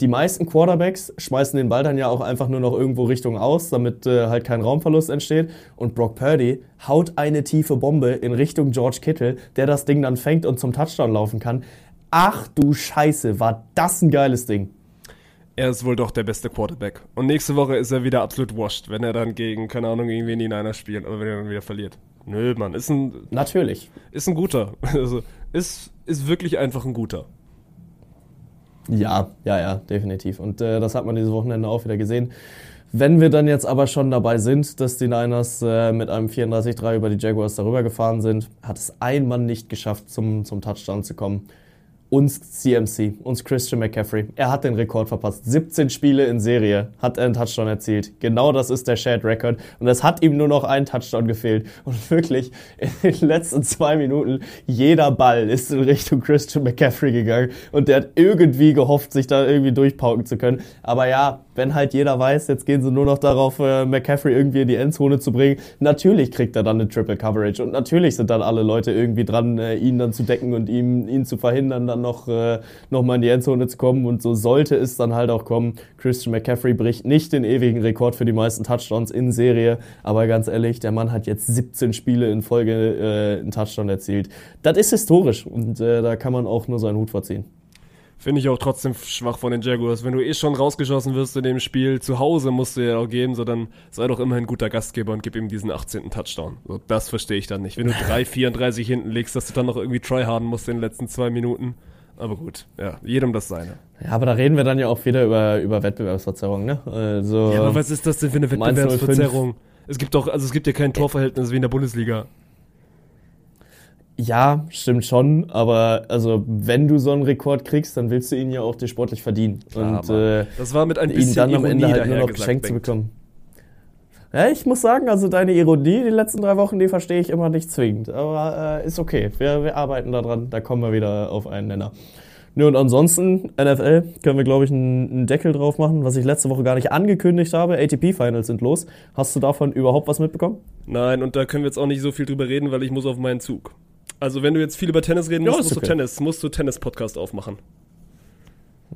die meisten Quarterbacks schmeißen den Ball dann ja auch einfach nur noch irgendwo Richtung aus, damit äh, halt kein Raumverlust entsteht. Und Brock Purdy haut eine tiefe Bombe in Richtung George Kittle, der das Ding dann fängt und zum Touchdown laufen kann. Ach du Scheiße, war das ein geiles Ding. Er ist wohl doch der beste Quarterback. Und nächste Woche ist er wieder absolut washed, wenn er dann gegen, keine Ahnung, irgendwie in die Niners spielt, oder wenn er dann wieder verliert. Nö, Mann, ist ein. Natürlich. Ist ein guter. Also, ist, ist wirklich einfach ein guter. Ja, ja, ja, definitiv. Und äh, das hat man dieses Wochenende auch wieder gesehen. Wenn wir dann jetzt aber schon dabei sind, dass die Niners äh, mit einem 34-3 über die Jaguars darüber gefahren sind, hat es ein Mann nicht geschafft, zum, zum Touchdown zu kommen uns CMC, uns Christian McCaffrey. Er hat den Rekord verpasst. 17 Spiele in Serie hat er einen Touchdown erzielt. Genau das ist der Shared Record. Und es hat ihm nur noch ein Touchdown gefehlt. Und wirklich, in den letzten zwei Minuten, jeder Ball ist in Richtung Christian McCaffrey gegangen. Und der hat irgendwie gehofft, sich da irgendwie durchpauken zu können. Aber ja, wenn halt jeder weiß, jetzt gehen sie nur noch darauf, äh, McCaffrey irgendwie in die Endzone zu bringen, natürlich kriegt er dann eine Triple Coverage. Und natürlich sind dann alle Leute irgendwie dran, äh, ihn dann zu decken und ihm, ihn zu verhindern, dann noch, äh, noch mal in die Endzone zu kommen. Und so sollte es dann halt auch kommen. Christian McCaffrey bricht nicht den ewigen Rekord für die meisten Touchdowns in Serie. Aber ganz ehrlich, der Mann hat jetzt 17 Spiele in Folge äh, einen Touchdown erzielt. Das ist historisch und äh, da kann man auch nur seinen Hut verziehen. Finde ich auch trotzdem schwach von den Jaguars. Wenn du eh schon rausgeschossen wirst in dem Spiel, zu Hause musst du ja auch geben, so dann sei doch immerhin guter Gastgeber und gib ihm diesen 18. Touchdown. So, das verstehe ich dann nicht. Wenn du 3,34 hinten legst, dass du dann noch irgendwie tryharden musst in den letzten zwei Minuten. Aber gut, ja, jedem das seine. Ja, aber da reden wir dann ja auch wieder über, über Wettbewerbsverzerrung, ne? Also, ja, aber was ist das denn für eine Wettbewerbsverzerrung? Es gibt doch, also es gibt ja kein Torverhältnis wie in der Bundesliga. Ja, stimmt schon, aber also wenn du so einen Rekord kriegst, dann willst du ihn ja auch dir sportlich verdienen. Klar, und äh, das war mit ein bisschen ihn dann am Ende Ironie halt nur noch geschenkt zu bekommen. Ja, ich muss sagen, also deine Ironie die letzten drei Wochen, die verstehe ich immer nicht zwingend. Aber äh, ist okay. Wir, wir arbeiten daran, da kommen wir wieder auf einen Nenner. Nö, und ansonsten, NFL, können wir, glaube ich, einen, einen Deckel drauf machen, was ich letzte Woche gar nicht angekündigt habe. ATP-Finals sind los. Hast du davon überhaupt was mitbekommen? Nein, und da können wir jetzt auch nicht so viel drüber reden, weil ich muss auf meinen Zug. Also wenn du jetzt viel über Tennis reden Ja, musst, ist musst okay. du Tennis, musst du Tennis-Podcast aufmachen.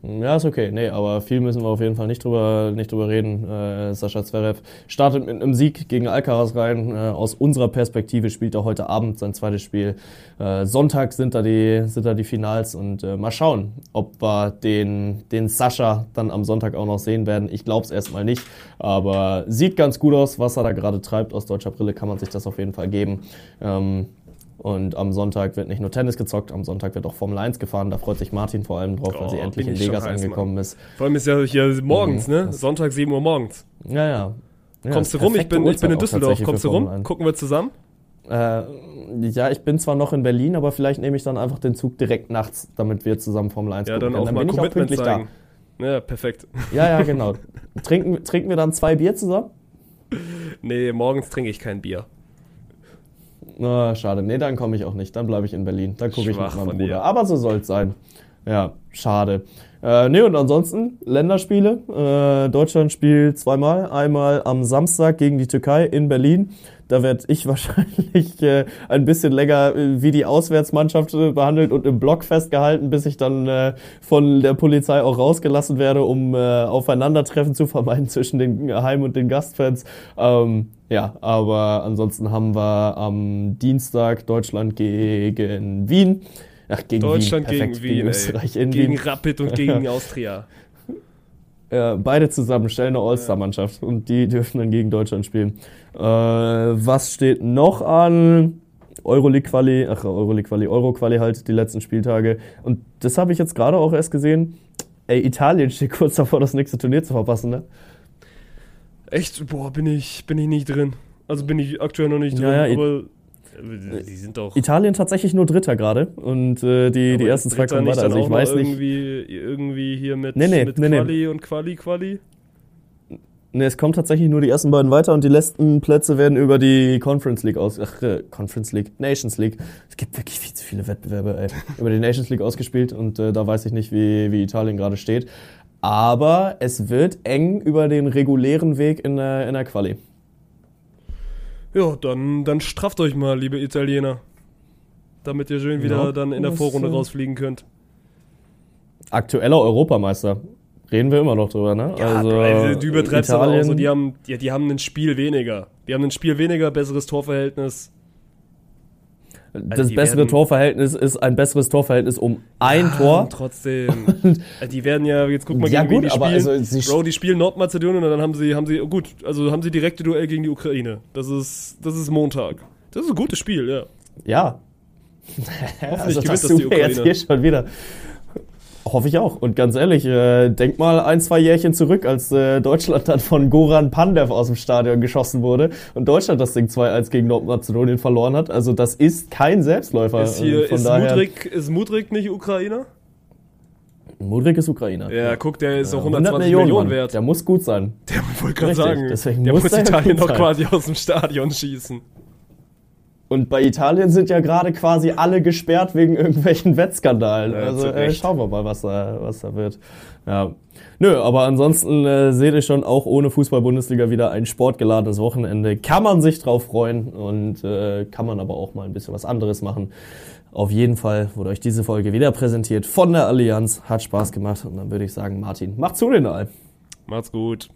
Ja, ist okay. Nee, aber viel müssen wir auf jeden Fall nicht drüber, nicht drüber reden. Äh, Sascha Zverev startet mit einem Sieg gegen Alcaraz rein. Äh, aus unserer Perspektive spielt er heute Abend sein zweites Spiel. Äh, Sonntag sind da die, sind da die Finals und äh, mal schauen, ob wir den, den Sascha dann am Sonntag auch noch sehen werden. Ich glaube es erstmal nicht, aber sieht ganz gut aus, was er da gerade treibt. Aus deutscher Brille kann man sich das auf jeden Fall geben. Ähm, und am Sonntag wird nicht nur Tennis gezockt, am Sonntag wird auch Formel 1 gefahren. Da freut sich Martin vor allem drauf, weil Oh, sie endlich bin in Vegas heiß, angekommen ist. Vor allem ist ja hier morgens, Mhm, ne? Sonntag 7 Uhr morgens. Ja, ja. ja Kommst du rum? Ich bin, ich bin in Düsseldorf. Kommst du rum? Formel 1. Gucken wir zusammen? Äh, ja, ich bin zwar noch in Berlin, aber vielleicht nehme ich dann einfach den Zug direkt nachts, damit wir zusammen Formel 1 Ja, gucken dann können. auch mal bin ich auch Commitment pünktlich zeigen. Ja, perfekt. da. Ja, ja, genau. trinken, trinken wir dann zwei Bier zusammen? Nee, morgens trinke ich kein Bier. Na, schade. Nee, dann komme ich auch nicht. Dann bleibe ich in Berlin. Dann gucke ich mit meinem Bruder. dir. Aber so soll es sein. Ja, schade. Äh, nee, und ansonsten Länderspiele. Äh, Deutschland spielt zweimal. Einmal am Samstag gegen die Türkei in Berlin. Da werde ich wahrscheinlich äh, ein bisschen länger äh, wie die Auswärtsmannschaft äh, behandelt und im Block festgehalten, bis ich dann äh, von der Polizei auch rausgelassen werde, um äh, Aufeinandertreffen zu vermeiden zwischen den Heim- und den Gastfans. Ähm, ja, aber ansonsten haben wir am Dienstag Deutschland gegen Wien. Ach, gegen Deutschland Wien. gegen Wien, Österreich in Gegen Wien. Rapid und gegen Austria. Ja, beide zusammen stellen eine All-Star-Mannschaft und die dürfen dann gegen Deutschland spielen. Äh, was steht noch an? Euroleague-Quali, ach, Euroleague-Quali, Euro-Quali halt, die letzten Spieltage. Und das habe ich jetzt gerade auch erst gesehen. Ey, Italien steht kurz davor, das nächste Turnier zu verpassen, ne? Echt? Boah, bin ich, bin ich nicht drin. Also bin ich aktuell noch nicht drin, Ja, ja, äh, die sind doch. Italien tatsächlich nur Dritter gerade und äh, die, die ersten zwei kommen weiter. Also ich weiß nicht. Irgendwie, irgendwie hier mit, Nee, nee, mit nee. Quali und Quali, Quali. Ne, es kommen tatsächlich nur die ersten beiden weiter und die letzten Plätze werden über die Conference League aus. Ach, äh, Conference League, Nations League. Es gibt wirklich viel zu viele Wettbewerbe, ey. über die Nations League ausgespielt und äh, da weiß ich nicht, wie, wie Italien gerade steht. Aber es wird eng über den regulären Weg in der, in der Quali. Ja, dann, dann strafft euch mal, liebe Italiener. Damit ihr schön wieder Ja, dann in der Vorrunde rausfliegen könnt. Aktueller Europameister. Reden wir immer noch drüber, ne? also, du übertreibst aber auch Italien, so, die haben, ja, die haben ein Spiel weniger. Die haben ein Spiel weniger, besseres Torverhältnis. Das die bessere werden- Torverhältnis ist ein besseres Torverhältnis um ein Ah, Tor. Trotzdem. Also die werden ja, jetzt guck mal, Ja, gegen gut, die spielen. also sie- Bro, die spielen Nordmazedonien und dann haben sie, haben sie, gut, also haben sie direkte Duell gegen die Ukraine. Das ist, das ist Montag. Das ist ein gutes Spiel, ja. Ja. Hoffentlich also, gewinnt das du die mir jetzt Ukraine. hier schon wieder. Hoffe ich auch. Und ganz ehrlich, äh, denk mal ein, zwei Jährchen zurück, als äh, Deutschland dann von Goran Pandev aus dem Stadion geschossen wurde und Deutschland das Ding 2-1 gegen Nordmazedonien verloren hat. Also das ist kein Selbstläufer. Ist hier, äh, von ist daher, Mudrik, ist Mudrik nicht Ukrainer? Mudrik ist Ukrainer. Ja, guck, der ist auch 100 120 Millionen, Mann. wert. Der muss gut sein. Der wollte gerade Richtig, sagen, deswegen der muss muss der Italien gut noch sein. quasi aus dem Stadion schießen. Und bei Italien sind ja gerade quasi alle gesperrt wegen irgendwelchen Wettskandalen. Ja, also äh, schauen wir mal, was da, was da wird. Ja. Nö, aber ansonsten äh, seht ihr schon, auch ohne Fußball-Bundesliga wieder ein sportgeladenes Wochenende. Kann man sich drauf freuen und äh, kann man aber auch mal ein bisschen was anderes machen. Auf jeden Fall wurde euch diese Folge wieder präsentiert von der Allianz. Hat Spaß gemacht und dann würde ich sagen, Martin, mach zu den All. Macht's gut.